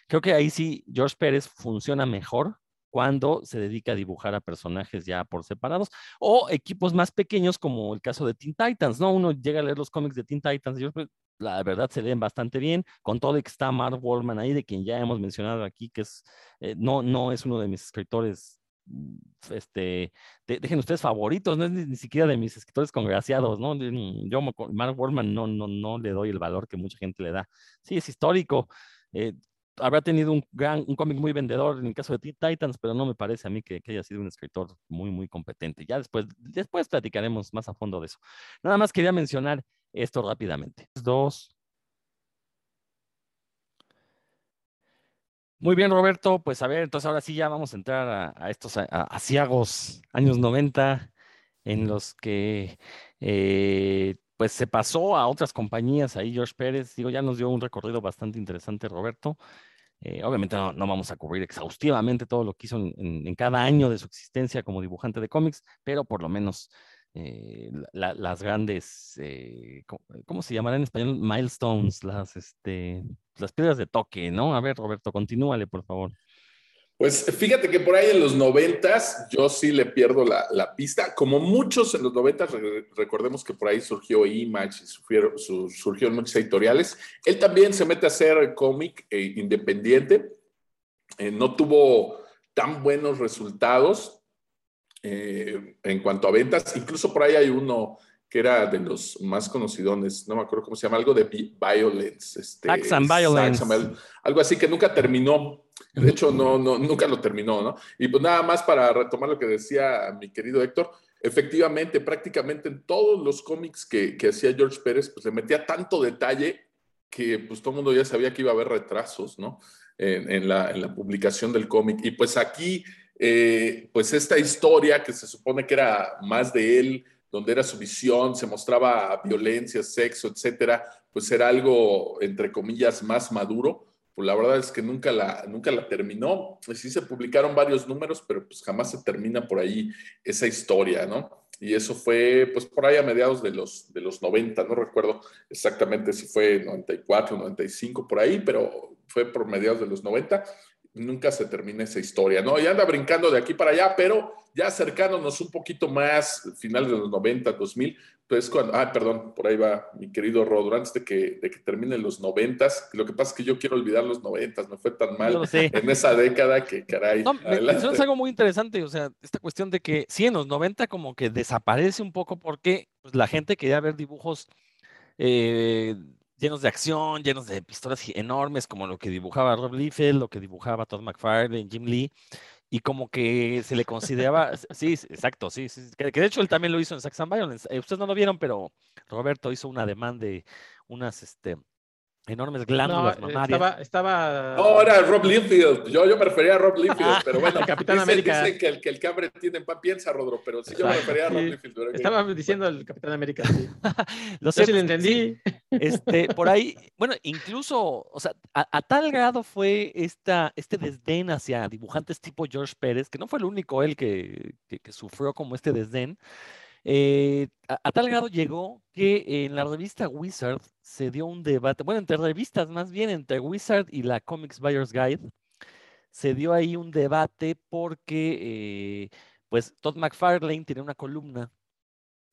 Creo que ahí sí George Pérez funciona mejor cuando se dedica a dibujar a personajes ya por separados o equipos más pequeños como el caso de Teen Titans, ¿no? Uno llega a leer los cómics de Teen Titans y pues, la verdad se leen bastante bien, con todo que está Mark Wallman ahí, de quien ya hemos mencionado aquí, que es, eh, no, no es uno de mis escritores mm, este, dejen ustedes favoritos, no es ni, siquiera de mis escritores congraciados, ¿no? Yo, Mark Wallman, no, no, no le doy el valor que mucha gente le da. Sí, es histórico. Eh, habrá tenido un gran, un cómic muy vendedor en el caso de Teen Titans, pero no me parece a mí que, haya sido un escritor muy, muy competente. Ya después, después platicaremos más a fondo de eso. Nada más quería mencionar esto rápidamente. Dos. Muy bien, Roberto. Pues a ver, entonces ahora sí ya vamos a entrar a, estos asiagos años 90 en los que eh, pues se pasó a otras compañías ahí, George Pérez. Digo, ya nos dio un recorrido bastante interesante, Roberto. Eh, obviamente no, vamos a cubrir exhaustivamente todo lo que hizo en, cada año de su existencia como dibujante de cómics, pero por lo menos eh, las grandes, eh, ¿cómo, se llamará en español? Milestones, las, este, las piedras de toque, ¿no? A ver, Roberto, continúale, por favor. Pues fíjate que por ahí en los noventas yo sí le pierdo la, pista. Como muchos en los noventas, recordemos que por ahí surgió Image surgieron, surgieron muchas editoriales. Él también se mete a hacer cómic independiente. no tuvo tan buenos resultados, eh, en cuanto a ventas. Incluso por ahí hay uno que era de los más conocidos, no me acuerdo cómo se llama, algo de Violence. Este, Violence. algo así que nunca terminó. De hecho, no, no, nunca lo terminó, ¿no? Y pues nada más para retomar lo que decía mi querido Héctor, efectivamente, prácticamente en todos los cómics que, que hacía George Pérez, pues le metía tanto detalle que pues todo el mundo ya sabía que iba a haber retrasos, ¿no? En, en, la, en la publicación del cómic. Y pues aquí eh, pues esta historia que se supone que era más de él, donde era su visión, se mostraba violencia, sexo, etcétera, pues era algo, entre comillas, más maduro. Pues la verdad es que nunca la, nunca la terminó. Sí se publicaron varios números, pero pues jamás se termina por ahí esa historia, ¿no? Y eso fue, pues por ahí a mediados de los, de los 90, no recuerdo exactamente si fue 94, 95, por ahí, pero fue por mediados de los 90 nunca se termina esa historia, ¿no? Y anda brincando de aquí para allá, pero ya acercándonos un poquito más, finales de los 90, 2000, pues cuando, ah, perdón, por ahí va mi querido Rodro, antes de que, de que terminen los 90, lo que pasa es que yo quiero olvidar los 90, me fue tan mal en esa década que caray. No, es algo muy interesante, o sea, esta cuestión de que sí, en los 90 como que desaparece un poco porque pues, la gente quería ver dibujos eh, llenos de acción, llenos de pistolas enormes, como lo que dibujaba Rob Liefeld, lo que dibujaba Todd McFarlane, Jim Lee, y como que se le consideraba, sí, exacto, sí, sí que, de hecho él también lo hizo en Saxon Violence. Eh, ustedes no lo vieron, pero Roberto hizo una demanda de unas, este, enormes glándulas no, Estaba, estaba... No, era Rob Liefeld. Yo, yo me refería a Rob Liefeld, pero bueno, Capitán América. Dicen que el, que el hambre tiene pan piensa, Rodro, pero sí yo me refería a Rob Liefeld. Estaba diciendo el Capitán América, sí. lo sé, si lo entendí. Este, por ahí, bueno, incluso, o sea, a, tal grado fue esta, este desdén hacia dibujantes tipo George Pérez, que no fue el único él que, que, que sufrió como este desdén, eh, a, tal grado llegó que en la revista Wizard se dio un debate, bueno, entre revistas más bien, entre Wizard y la Comics Buyer's Guide, se dio ahí un debate porque, eh, pues, Todd McFarlane tiene una columna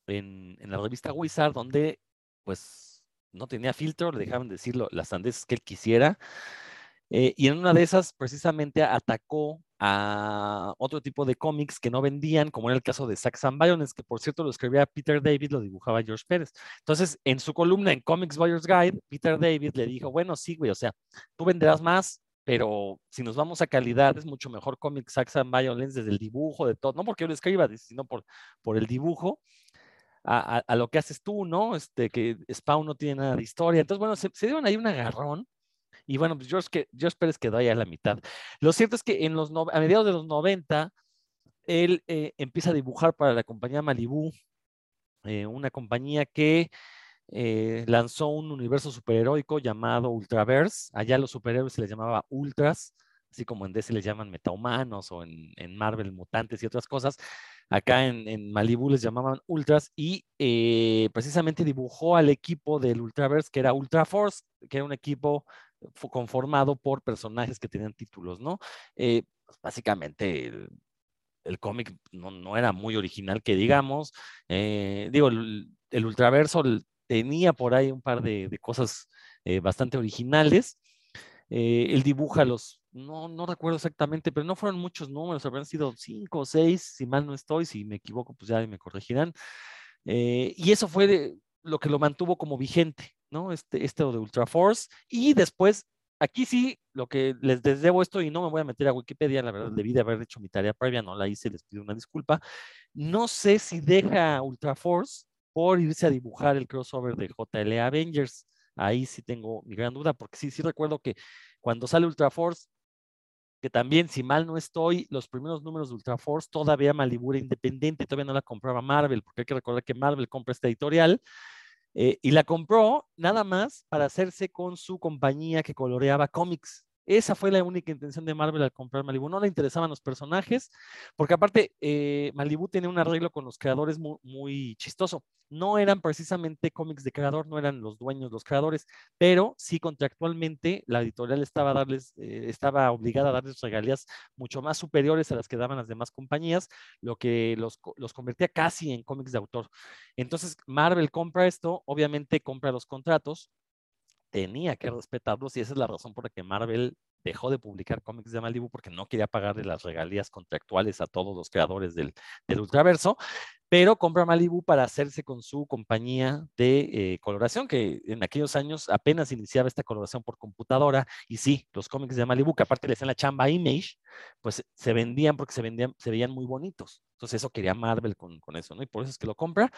en, la revista Wizard donde, pues, no tenía filtro, le dejaban decirlo las sandeces que él quisiera. Eh, y en una de esas, precisamente, atacó a otro tipo de cómics que no vendían, como era el caso de Saxon Violence, que por cierto lo escribía Peter David, lo dibujaba George Pérez. Entonces, en su columna en Comics Buyer's Guide, Peter David le dijo, bueno, sí, güey, o sea, tú venderás más, pero si nos vamos a calidad, es mucho mejor Comics Saxon Violence desde el dibujo, de todo, no porque yo lo escriba, sino por, por el dibujo. A, a, lo que haces tú, ¿no? Este, que Spawn no tiene nada de historia. Entonces, bueno, se, se dieron ahí un agarrón y bueno, pues George, que, George Pérez quedó ahí a la mitad. Lo cierto es que en los a mediados de los 90, él eh, empieza a dibujar para la compañía Malibu, eh, una compañía que eh, lanzó un universo superheroico llamado Ultraverse. Allá los superhéroes se les llamaba Ultras, así como en DC les llaman metahumanos o en, en Marvel mutantes y otras cosas. Acá en, en Malibu les llamaban Ultras y precisamente dibujó al equipo del Ultraverse que era Ultra Force, que era un equipo conformado por personajes que tenían títulos, ¿no? Eh, pues, básicamente el, cómic no, era muy original que digamos. Eh, digo, el, ultraverso tenía por ahí un par de, cosas eh, bastante originales. él dibuja los, no, no recuerdo exactamente, pero no fueron muchos números, habrán sido cinco o seis, si mal no estoy, si me equivoco, pues ya me corregirán. y eso fue lo que lo mantuvo como vigente, ¿no? Este, este de Ultra Force. Y después, aquí sí, lo que les, debo esto y no me voy a meter a Wikipedia, la verdad, debí de haber hecho mi tarea previa, no la hice, les pido una disculpa. No sé si deja Ultra Force por irse a dibujar el crossover de JLA Avengers. Ahí sí tengo mi gran duda, porque sí, sí recuerdo que cuando sale Ultra Force, que también, si mal no estoy, los primeros números de Ultra Force todavía Malibu era independiente, todavía no la compraba Marvel, porque hay que recordar que Marvel compra esta editorial. Eh, y la compró nada más para hacerse con su compañía que coloreaba cómics. Esa fue la única intención de Marvel al comprar Malibu. No le interesaban los personajes, porque aparte eh, Malibu tenía un arreglo con los creadores muy, chistoso. No eran precisamente cómics de creador, no eran los dueños, los creadores, pero sí contractualmente la editorial estaba, darles, eh, estaba obligada a darles regalías mucho más superiores a las que daban las demás compañías, lo que los, los convertía casi en cómics de autor. Entonces Marvel compra esto, obviamente compra los contratos, tenía que respetarlos y esa es la razón por la que Marvel dejó de publicar cómics de Malibu porque no quería pagarle las regalías contractuales a todos los creadores del, del Ultraverso, pero compra Malibu para hacerse con su compañía de eh, coloración, que en aquellos años apenas iniciaba esta coloración por computadora, y sí, los cómics de Malibu, que aparte le hacían la chamba Image, pues se vendían porque se, vendían, se veían muy bonitos. Entonces eso quería Marvel con, con eso, ¿no? Y por eso es que lo compra.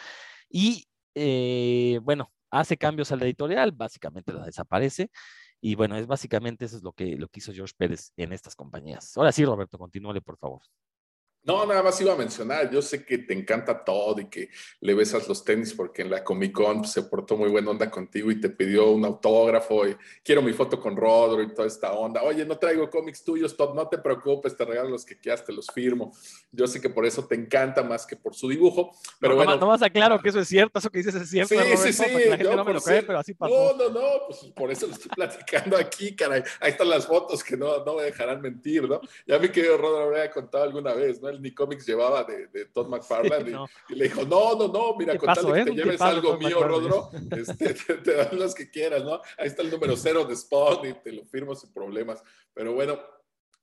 Y eh, bueno, hace cambios a la editorial, básicamente la desaparece. Y bueno, es básicamente eso es lo que, lo que hizo George Pérez en estas compañías. Ahora sí, Roberto, continúale, por favor. No, nada más iba a mencionar, yo sé que te encanta todo y que le besas los tenis porque en la Comic Con se portó muy buena onda contigo y te pidió un autógrafo y quiero mi foto con Rodro y toda esta onda. Oye, no traigo cómics tuyos, Todd, no te preocupes, te regalo los que quieras, te los firmo. Yo sé que por eso te encanta más que por su dibujo, pero bueno. No más aclaro que eso es cierto, eso que dices es cierto. Sí, sí, sí. La gente no me lo cree, pero así pasó. No, no, no, pues por eso lo estoy platicando aquí, caray. Ahí están las fotos que no, no me dejarán mentir, ¿no? Ya mi querido Rodro habría contado alguna vez, ¿no? El ni cómics llevaba de, Todd McFarlane y, le dijo, no, no, no, mira, con tal que eh? te lleves algo mío, Rodro, este, te, dan los que quieras, ¿no? Ahí está el número cero de Spawn y te lo firmo sin problemas. Pero bueno,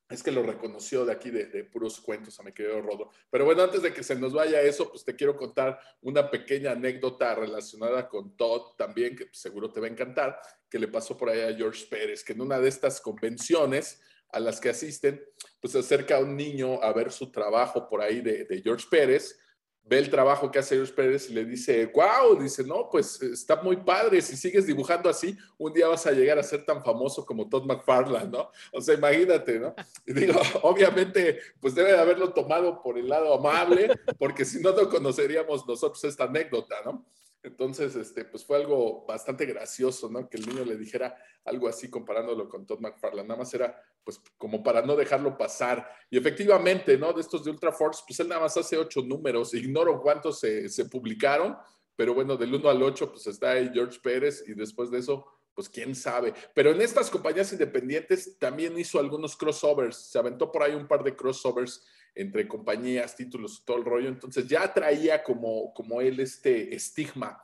es que lo reconoció de aquí de, de, puros cuentos a mi querido Rodro. Pero bueno, antes de que se nos vaya eso, pues te quiero contar una pequeña anécdota relacionada con Todd también, que seguro te va a encantar, que le pasó por ahí a George Pérez, que en una de estas convenciones a las que asisten, pues se acerca un niño a ver su trabajo por ahí de, George Pérez, ve el trabajo que hace George Pérez y le dice, wow, dice, no, pues está muy padre, si sigues dibujando así, un día vas a llegar a ser tan famoso como Todd McFarlane, ¿no? O sea, imagínate, ¿no? Y digo, obviamente, pues debe de haberlo tomado por el lado amable, porque si no, no conoceríamos nosotros esta anécdota, ¿no? Entonces, este, pues fue algo bastante gracioso, ¿no? Que el niño le dijera algo así comparándolo con Todd McFarlane. Nada más era, pues, como para no dejarlo pasar. Y efectivamente, ¿no? De estos de Ultra Force, pues él nada más hace ocho números. Ignoro cuántos se, se publicaron, pero bueno, del uno al ocho, pues está ahí George Pérez y después de eso, pues quién sabe. Pero en estas compañías independientes también hizo algunos crossovers. Se aventó por ahí un par de crossovers entre compañías, títulos, todo el rollo. Entonces ya traía como, como él este estigma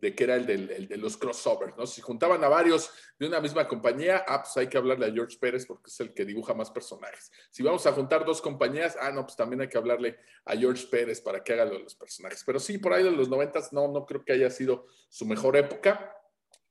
de que era el, de los crossovers, ¿no? Si juntaban a varios de una misma compañía, ah, pues hay que hablarle a George Pérez porque es el que dibuja más personajes. Si vamos a juntar dos compañías, ah, no, pues también hay que hablarle a George Pérez para que haga los personajes. Pero sí, por ahí de los noventas, no, no creo que haya sido su mejor época,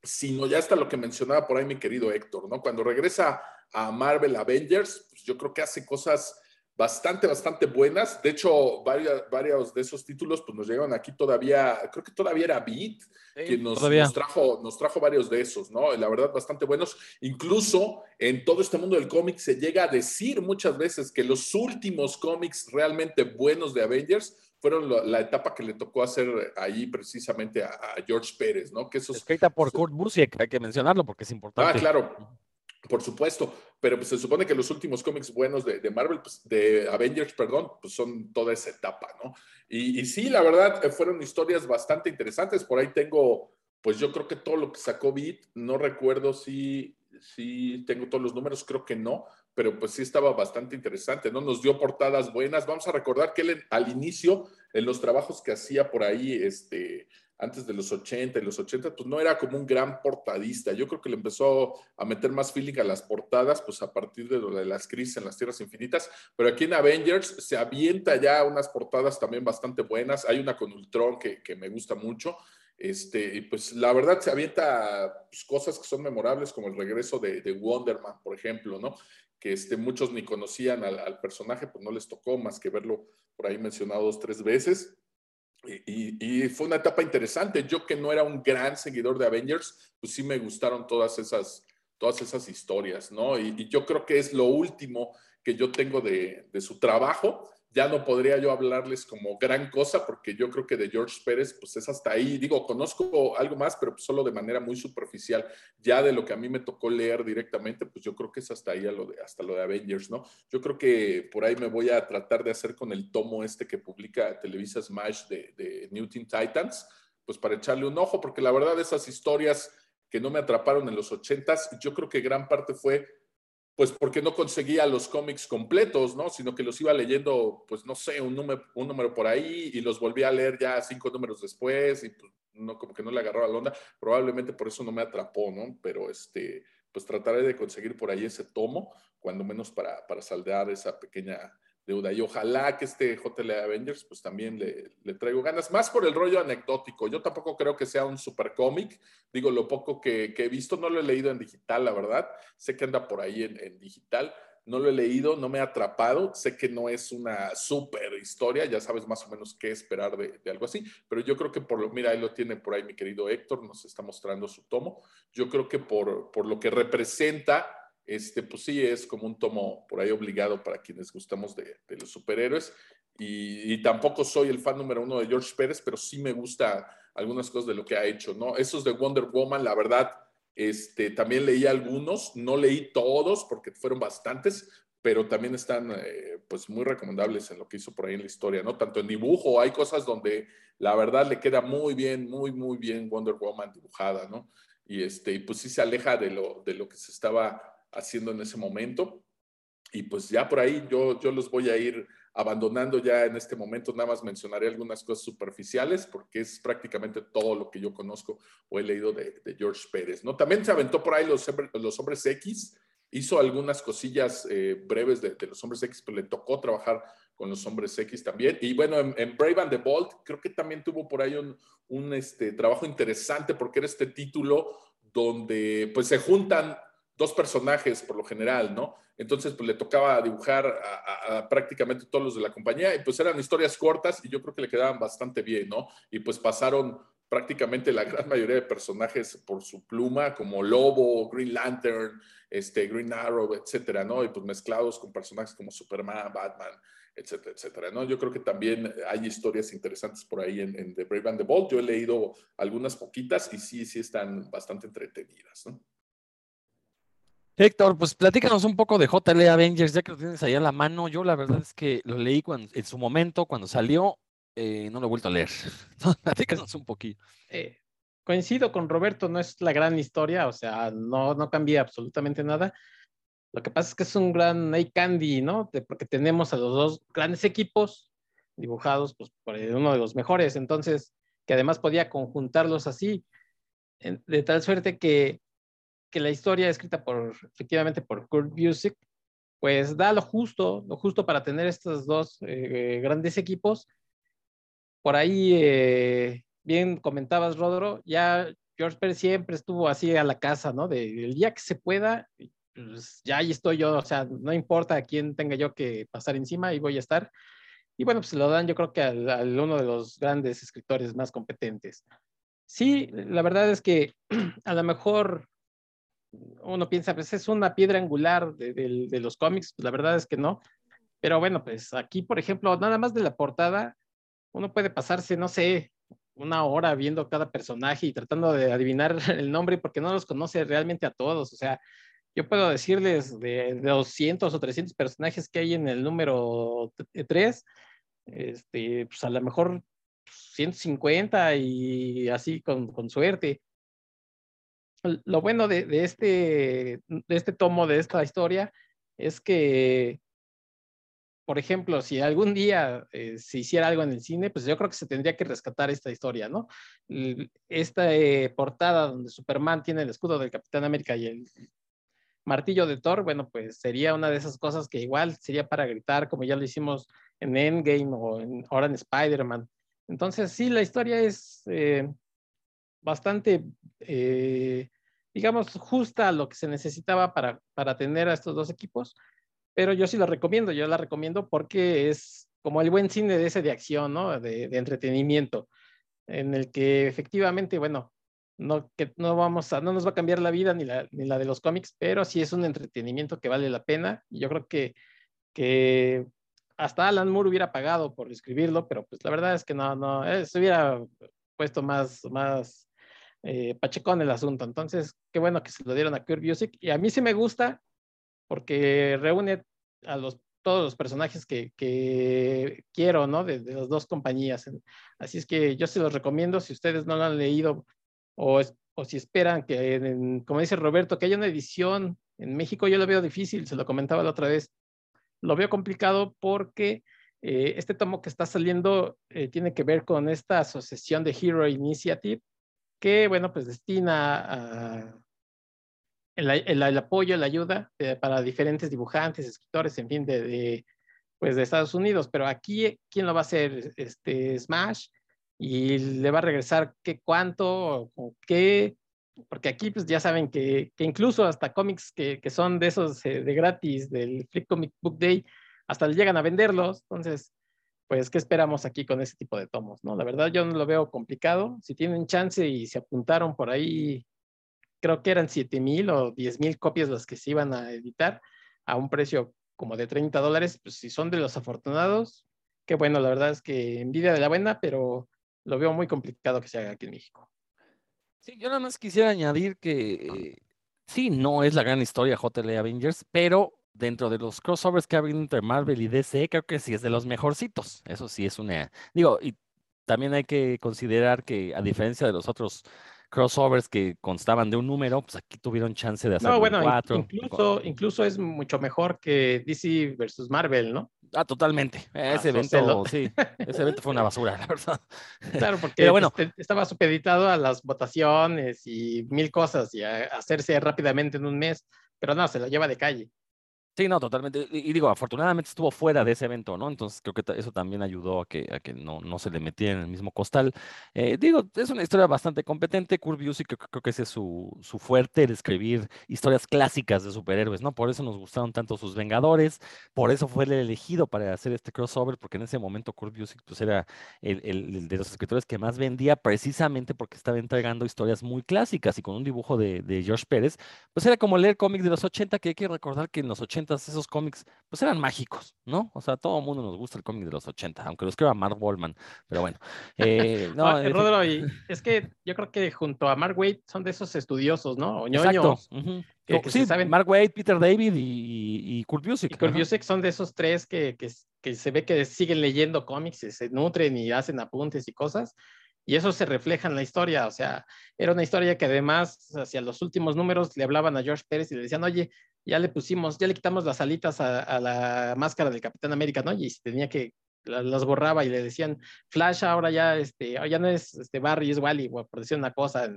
sino ya hasta lo que mencionaba por ahí mi querido Héctor, ¿no? Cuando regresa a Marvel Avengers, pues yo creo que hace cosas bastante, bastante buenas. De hecho, varios, de esos títulos pues, nos llegaron aquí todavía, creo que todavía era Beat, que nos, trajo, nos trajo varios de esos, ¿no? La verdad, bastante buenos. Incluso en todo este mundo del cómic se llega a decir muchas veces que los últimos cómics realmente buenos de Avengers fueron la, etapa que le tocó hacer ahí precisamente a, George Pérez, ¿no? Que Escrita por Kurt Busiek, hay que mencionarlo porque es importante. Ah, claro. Por supuesto, pero pues se supone que los últimos cómics buenos de, Marvel, pues, de Avengers, perdón, pues son toda esa etapa, ¿no? Y, sí, la verdad, eh, fueron historias bastante interesantes. Por ahí tengo, pues yo creo que todo lo que sacó Beat, no recuerdo si, si tengo todos los números, creo que no, pero pues sí estaba bastante interesante, ¿no? Nos dio portadas buenas. Vamos a recordar que él al inicio, en los trabajos que hacía por ahí, este, antes de los 80 y los 80, pues no era como un gran portadista. Yo creo que le empezó a meter más feeling a las portadas, pues a partir de, de las crisis en las Tierras Infinitas. Pero aquí en Avengers se avienta ya unas portadas también bastante buenas. Hay una con Ultron que, que me gusta mucho. Este, y pues la verdad se avienta pues, cosas que son memorables, como el regreso de, de Wonderman, por ejemplo, ¿no? Que este, muchos ni conocían al, personaje, pues no les tocó más que verlo por ahí mencionado dos, tres veces. Y, fue una etapa interesante. Yo que no era un gran seguidor de Avengers, pues sí me gustaron todas esas, todas esas historias, ¿no? Y, yo creo que es lo último que yo tengo de, de su trabajo, ya no podría yo hablarles como gran cosa porque yo creo que de George Pérez pues es hasta ahí. Digo, conozco algo más, pero pues solo de manera muy superficial. Ya de lo que a mí me tocó leer directamente, pues yo creo que es hasta ahí lo de, hasta lo de Avengers, ¿no? Yo creo que por ahí me voy a tratar de hacer con el tomo este que publica Televisa Smash de, de New Teen Titans, pues para echarle un ojo, porque la verdad esas historias que no me atraparon en los ochentas, yo creo que gran parte fue pues porque no conseguía los cómics completos, ¿no? Sino que los iba leyendo, pues no sé, un número, un número por ahí y los volví a leer ya cinco números después y pues no, como que no le agarró la onda. Probablemente por eso no me atrapó, ¿no? Pero este, pues trataré de conseguir por ahí ese tomo, cuando menos para, para saldar esa pequeña deuda. Y ojalá que este JL Avengers, pues también le, le, traigo ganas, más por el rollo anecdótico. Yo tampoco creo que sea un super cómic. Digo, lo poco que, que, he visto, no lo he leído en digital, la verdad. Sé que anda por ahí en, en, digital. No lo he leído, no me ha atrapado. Sé que no es una super historia, ya sabes más o menos qué esperar de, de algo así. Pero yo creo que por lo, mira, ahí lo tiene por ahí mi querido Héctor, nos está mostrando su tomo. Yo creo que por, por lo que representa este, pues sí, es como un tomo por ahí obligado para quienes gustamos de, de los superhéroes. Y, y, tampoco soy el fan número uno de George Pérez, pero sí me gusta algunas cosas de lo que ha hecho, ¿no? Esos de Wonder Woman, la verdad, este, también leí algunos, no leí todos porque fueron bastantes, pero también están eh, pues muy recomendables en lo que hizo por ahí en la historia, ¿no? Tanto en dibujo, hay cosas donde la verdad le queda muy bien, muy, muy bien Wonder Woman dibujada, ¿no? Y este, pues sí se aleja de lo, de lo que se estaba haciendo en ese momento. Y pues ya por ahí yo, yo los voy a ir abandonando ya en este momento. Nada más mencionaré algunas cosas superficiales porque es prácticamente todo lo que yo conozco o he leído de, de George Pérez. ¿no? También se aventó por ahí los, los hombres X, hizo algunas cosillas eh, breves de, de, los hombres X, pero le tocó trabajar con los hombres X también. Y bueno, en, en Brave and the Bold creo que también tuvo por ahí un, un este, trabajo interesante porque era este título donde pues se juntan dos personajes por lo general, ¿no? Entonces, pues le tocaba dibujar a, a, a, prácticamente todos los de la compañía y pues eran historias cortas y yo creo que le quedaban bastante bien, ¿no? Y pues pasaron prácticamente la gran mayoría de personajes por su pluma, como Lobo, Green Lantern, este, Green Arrow, etcétera, ¿no? Y pues mezclados con personajes como Superman, Batman, etcétera, etcétera, ¿no? Yo creo que también hay historias interesantes por ahí en, The Brave and the Bold. Yo he leído algunas poquitas y sí, sí están bastante entretenidas, ¿no? Héctor, pues platícanos un poco de JL Avengers, ya que lo tienes ahí a la mano. Yo la verdad es que lo leí cuando, en su momento, cuando salió, eh, no lo he vuelto a leer. platícanos un poquito. Eh, coincido con Roberto, no es la gran historia, o sea, no, no cambia absolutamente nada. Lo que pasa es que es un gran hay candy, ¿no? De, porque tenemos a los dos grandes equipos dibujados pues, por uno de los mejores, entonces, que además podía conjuntarlos así, de tal suerte que que la historia escrita por, efectivamente, por Kurt Busiek, pues da lo justo, lo justo para tener estos dos eh, grandes equipos. Por ahí, eh, bien comentabas, Rodro, ya George Pérez siempre estuvo así a la casa, ¿no? De, el día que se pueda, pues ya ahí estoy yo, o sea, no importa a quién tenga yo que pasar encima, ahí voy a estar. Y bueno, pues lo dan yo creo que al, al uno de los grandes escritores más competentes. Sí, la verdad es que a lo mejor uno piensa, pues es una piedra angular de, los cómics, pues la verdad es que no. Pero bueno, pues aquí, por ejemplo, nada más de la portada, uno puede pasarse, no sé, una hora viendo cada personaje y tratando de adivinar el nombre porque no los conoce realmente a todos. O sea, yo puedo decirles de, de 200 o 300 personajes que hay en el número 3, este, pues a lo mejor 150 y así con suerte lo bueno este, de este tomo, de esta historia, es que, por ejemplo, si algún día eh, se hiciera algo en el cine, pues yo creo que se tendría que rescatar esta historia, ¿no? Esta eh, portada donde Superman tiene el escudo del Capitán América y el martillo de Thor, bueno, pues sería una de esas cosas que igual sería para gritar, como ya lo hicimos en Endgame o en, ahora en Spider-Man. Entonces, sí, la historia es... Eh, bastante, eh, digamos, justa a lo que se necesitaba para, para tener a estos dos equipos, pero yo sí la recomiendo, yo la recomiendo porque es como el buen cine de ese de acción, ¿no? De, de entretenimiento, en el que efectivamente, bueno, no, que no vamos a, no nos va a cambiar la vida ni la, ni la de los cómics, pero sí es un entretenimiento que vale la pena y yo creo que que hasta Alan Moore hubiera pagado por escribirlo, pero pues la verdad es que no, no, eh, se hubiera puesto más, más eh, pachecón el asunto. Entonces, qué bueno que se lo dieron a Kurt Music. Y a mí sí me gusta porque reúne a los, todos los personajes que, que quiero, ¿no? De, las dos compañías. Así es que yo se los recomiendo si ustedes no lo han leído o, o si esperan que, como dice Roberto, que haya una edición en México, yo lo veo difícil, se lo comentaba la otra vez. Lo veo complicado porque eh, este tomo que está saliendo eh, tiene que ver con esta asociación de Hero Initiative que, bueno, pues destina el, el, apoyo, la ayuda de, para diferentes dibujantes, escritores, en fin, de, de, pues de Estados Unidos. Pero aquí, ¿quién lo va a hacer? Este, Smash. Y le va a regresar qué cuánto o qué. Porque aquí, pues ya saben que, que incluso hasta cómics que, que son de esos eh, de gratis, del Free Comic Book Day, hasta le llegan a venderlos. Entonces, pues, ¿qué esperamos aquí con ese tipo de tomos? ¿no? La verdad, yo no lo veo complicado. Si tienen chance y se apuntaron por ahí, creo que eran 7 mil o 10 mil copias las que se iban a editar a un precio como de 30 dólares, pues si son de los afortunados, qué bueno, la verdad es que envidia de la buena, pero lo veo muy complicado que se haga aquí en México. Sí, yo nada más quisiera añadir que eh, sí, no es la gran historia JL Avengers, pero dentro de los crossovers que ha habido entre Marvel y DC, creo que sí es de los mejorcitos. Eso sí es una. Digo, y también hay que considerar que, a diferencia de los otros crossovers que constaban de un número, pues aquí tuvieron chance de hacer no, bueno, cuatro. Incluso, incluso es mucho mejor que DC versus Marvel, ¿no? Ah, totalmente. Ese Ah, evento, sócelo. sí, ese evento fue una basura, la verdad. Claro, porque Pero bueno. pues, te- estaba supeditado a las votaciones y mil cosas y a hacerse rápidamente en un mes, pero no, se lo lleva de calle. Sí, no, totalmente. Y, digo, afortunadamente estuvo fuera de ese evento, ¿no? Entonces creo que eso también ayudó a que, a que no, no se le metiera en el mismo costal. Eh, digo, es una historia bastante competente. Kurt Busiek creo, creo que ese es su, su fuerte, el escribir historias clásicas de superhéroes, ¿no? Por eso nos gustaron tanto sus Vengadores, por eso fue el elegido para hacer este crossover, porque en ese momento Kurt Busiek pues era el, el- el de los escritores que más vendía precisamente porque estaba entregando historias muy clásicas y con un dibujo de, de George Pérez pues era como leer cómics de los 80, que hay que recordar que en los 80 esos cómics pues eran mágicos, ¿no? O sea, todo el mundo nos gusta el cómic de los 80, aunque lo escriba Mark Wallman, pero bueno. eh, no, fin, Rodro, y es que yo creo que junto a Mark Waid son de esos estudiosos, ¿no? O exacto. ñoños. ujú. que- sí, se saben- Mark Waid, Peter David y, y, y Kurt Busiek. Y ajá. Busiek son de esos tres que, que, que se ve que siguen leyendo cómics, y se nutren y hacen apuntes y cosas. Y eso se refleja en la historia. O sea, era una historia que además, hacia los últimos números, le hablaban a George Pérez y le decían, oye, ya le pusimos, ya le quitamos las alitas a, la máscara del Capitán América, ¿no? Y tenía que, la- las borraba y le decían, Flash ahora ya, este, ya no es este Barry, es Wally, por decir una cosa.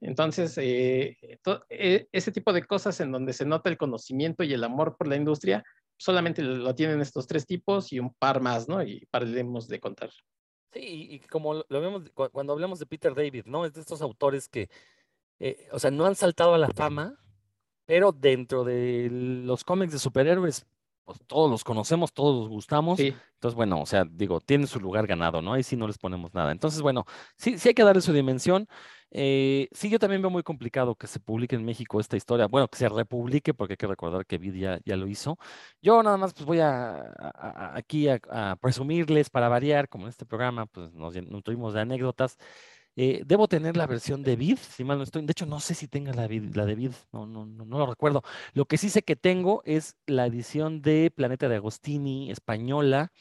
Entonces, eh, to- eh, ese tipo de cosas en donde se nota el conocimiento y el amor por la industria, solamente lo tienen estos tres tipos y un par más, ¿no? Y paremos de contar. Sí, y, como lo vemos cu- cuando hablamos de Peter David, ¿no? Es de estos autores que, eh, o sea, no han saltado a la fama, pero dentro de los cómics de superhéroes, pues todos los conocemos, todos los gustamos. Sí, Entonces, bueno, o sea, digo, tienen su lugar ganado, ¿no? Ahí sí no les ponemos nada. Entonces, bueno, sí, sí hay que darle su dimensión. Eh, sí, yo también veo muy complicado que se publique en México esta historia. Bueno, que se republique, porque hay que recordar que Vid ya, ya lo hizo. Yo nada más, pues voy a, aquí a, a presumirles para variar, como en este programa, pues nos llen- nutrimos de anécdotas. Eh, debo tener la versión de Vid, si mal no estoy. De hecho, no sé si tenga la, Vid- la de Vid, no, no, no, no lo recuerdo. Lo que sí sé que tengo es la edición de Planeta de Agostini española,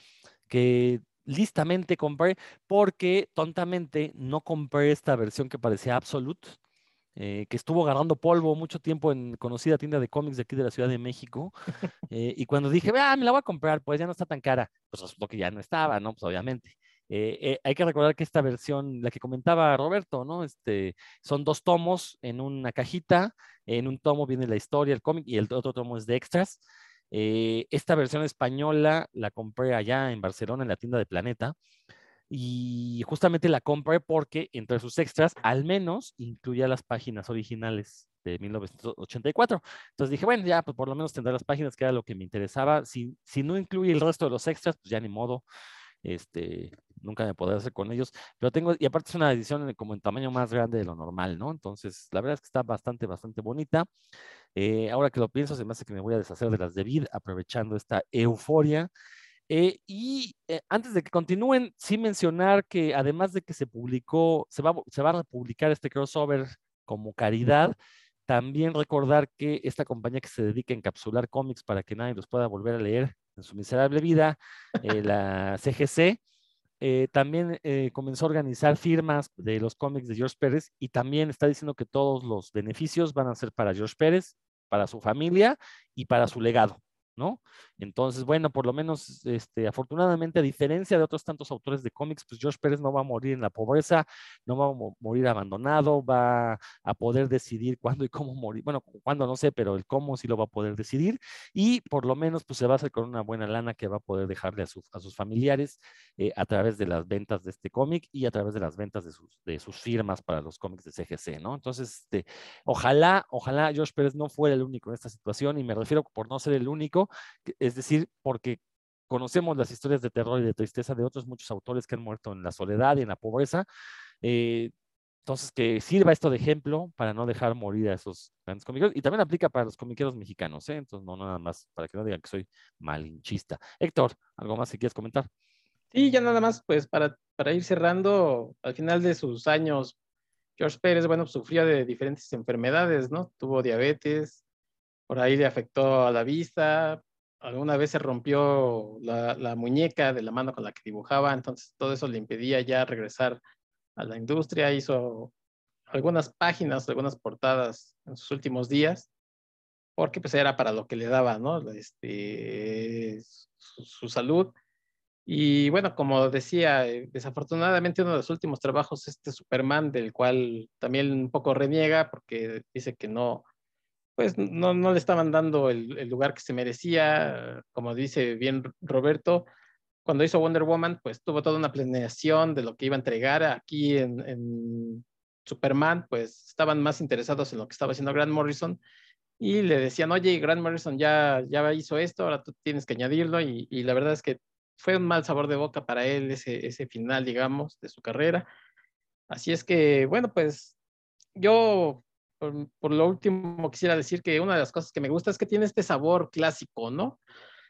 que listamente compré porque tontamente no compré esta versión que parecía Absolute, eh, que estuvo agarrando polvo mucho tiempo en conocida tienda de cómics de aquí de la Ciudad de México. eh, y cuando dije, ah, me la voy a comprar, pues ya no está tan cara, pues resultó que ya no estaba, ¿no? Pues obviamente. Eh, eh, hay que recordar que esta versión, la que comentaba Roberto, ¿no? Este, son dos tomos en una cajita. En un tomo viene la historia, el cómic, y el otro tomo es de extras. Eh, esta versión española la compré allá en Barcelona, en la tienda de Planeta. Y justamente la compré porque entre sus extras, al menos, incluía las páginas originales de 1984. Entonces dije, bueno, ya, pues por lo menos tendré las páginas, que era lo que me interesaba. Si, si no incluye el resto de los extras, pues ya ni modo. Este, nunca me podré hacer con ellos. Pero tengo, y aparte es una edición como en tamaño más grande de lo normal, ¿no? Entonces, la verdad es que está bastante, bastante bonita. Eh, ahora que lo pienso, se me hace que me voy a deshacer de las de vid, aprovechando esta euforia. Eh, y eh, antes de que continúen, sí mencionar que además de que se publicó, se va, se va a publicar este crossover como caridad, también recordar que esta compañía que se dedica a encapsular cómics para que nadie los pueda volver a leer en su miserable vida, la CGC, también comenzó a organizar firmas de los cómics de George Pérez y también está diciendo que todos los beneficios van a ser para George Pérez, para su familia y para su legado. ¿No? Entonces, bueno, por lo menos, este, afortunadamente, a diferencia de otros tantos autores de cómics, pues George Pérez no va a morir en la pobreza, no va a morir abandonado, va a poder decidir cuándo y cómo morir, bueno, cuándo no sé, pero el cómo sí lo va a poder decidir y por lo menos, pues se va a hacer con una buena lana que va a poder dejarle a, a sus familiares eh, a través de las ventas de este cómic y a través de las ventas de sus, de sus firmas para los cómics de CGC, ¿no? Entonces, este, ojalá, ojalá George Pérez no fuera el único en esta situación y me refiero por no ser el único, es decir, porque conocemos las historias de terror y de tristeza de otros muchos autores que han muerto en la soledad y en la pobreza. Eh, entonces, que sirva esto de ejemplo para no dejar morir a esos grandes comiqueros. Y también aplica para los comiqueros mexicanos, ¿eh? Entonces, no nada más, para que no digan que soy malinchista. Héctor, ¿algo más que quieres comentar? Sí, ya nada más, pues para, para ir cerrando, al final de sus años, George Pérez, bueno, sufría de diferentes enfermedades, ¿no? Tuvo diabetes, por ahí le afectó a la vista, alguna vez se rompió la, muñeca de la mano con la que dibujaba, entonces todo eso le impedía ya regresar a la industria, hizo algunas páginas, algunas portadas en sus últimos días, porque pues era para lo que le daba, ¿no? Este, su, salud. Y bueno, como decía, eh, desafortunadamente uno de los últimos trabajos es este Superman, del cual también un poco reniega porque dice que no, pues no, no le estaban dando el, lugar que se merecía, como dice bien Roberto, cuando hizo Wonder Woman, pues tuvo toda una planeación de lo que iba a entregar. Aquí en, Superman, pues estaban más interesados en lo que estaba haciendo Grant Morrison y le decían, oye, Grant Morrison ya, ya hizo esto, ahora tú tienes que añadirlo y, y la verdad es que fue un mal sabor de boca para él ese, ese final, digamos, de su carrera. Así es que, bueno, pues yo por, lo último, quisiera decir que una de las cosas que me gusta es que tiene este sabor clásico, ¿no?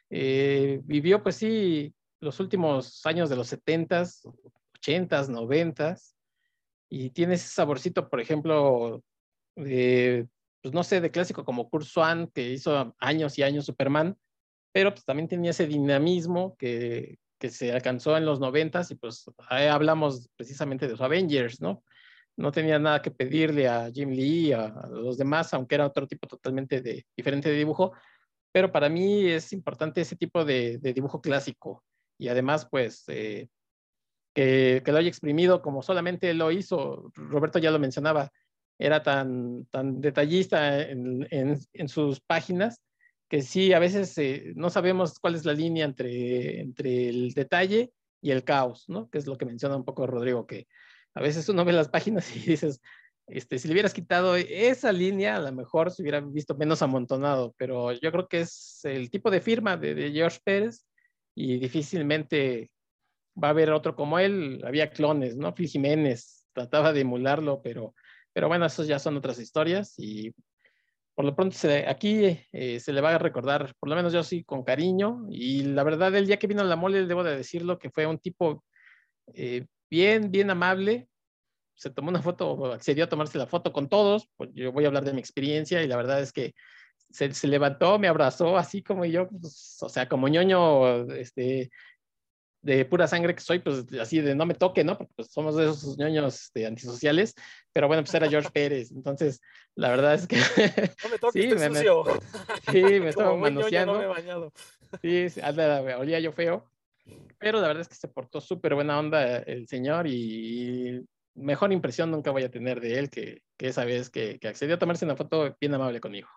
Eh, vivió, pues sí, los últimos años de los 70s, 80s, 90s, y tiene ese saborcito, por ejemplo, de, pues no sé, de clásico como Kurt Swan, que hizo años y años Superman, pero pues también tenía ese dinamismo que, se alcanzó en los 90s, y pues ahí hablamos precisamente de los Avengers, ¿no? No tenía nada que pedirle a Jim Lee, a, los demás, aunque era otro tipo totalmente de, diferente de dibujo, pero para mí es importante ese tipo de, dibujo clásico. Y además pues eh, que, lo haya exprimido como solamente lo hizo, Roberto ya lo mencionaba, era tan, tan detallista en, sus páginas que sí, a veces eh, no sabemos cuál es la línea entre, entre el detalle y el caos, ¿no? Que es lo que menciona un poco Rodrigo, que a veces uno ve las páginas y dices, este, si le hubieras quitado esa línea, a lo mejor se hubiera visto menos amontonado, pero yo creo que es el tipo de firma de, George Pérez y difícilmente va a haber otro como él. Había clones, ¿no? Phil Jiménez trataba de emularlo, pero, pero bueno, esos ya son otras historias y por lo pronto aquí eh, se le va a recordar, por lo menos yo sí, con cariño. Y la verdad, el día que vino a la mole, debo de decirlo que fue un tipo eh, bien, bien amable. Se tomó una foto, accedió a tomarse la foto con todos. Pues yo voy a hablar de mi experiencia y la verdad es que se, levantó, me abrazó, así como yo, pues, o sea, como ñoño, este, de pura sangre que soy, pues así de no me toque, ¿no? Porque pues, somos de esos ñoños este, antisociales, pero bueno, pues era George Pérez, entonces la verdad es que... No me toques, sí, me, sí, me estaba manoseando. No me Sí, olía yo feo, pero la verdad es que se portó súper buena onda el señor y mejor impresión nunca voy a tener de él que, que esa vez que, que, accedió a tomarse una foto bien amable conmigo.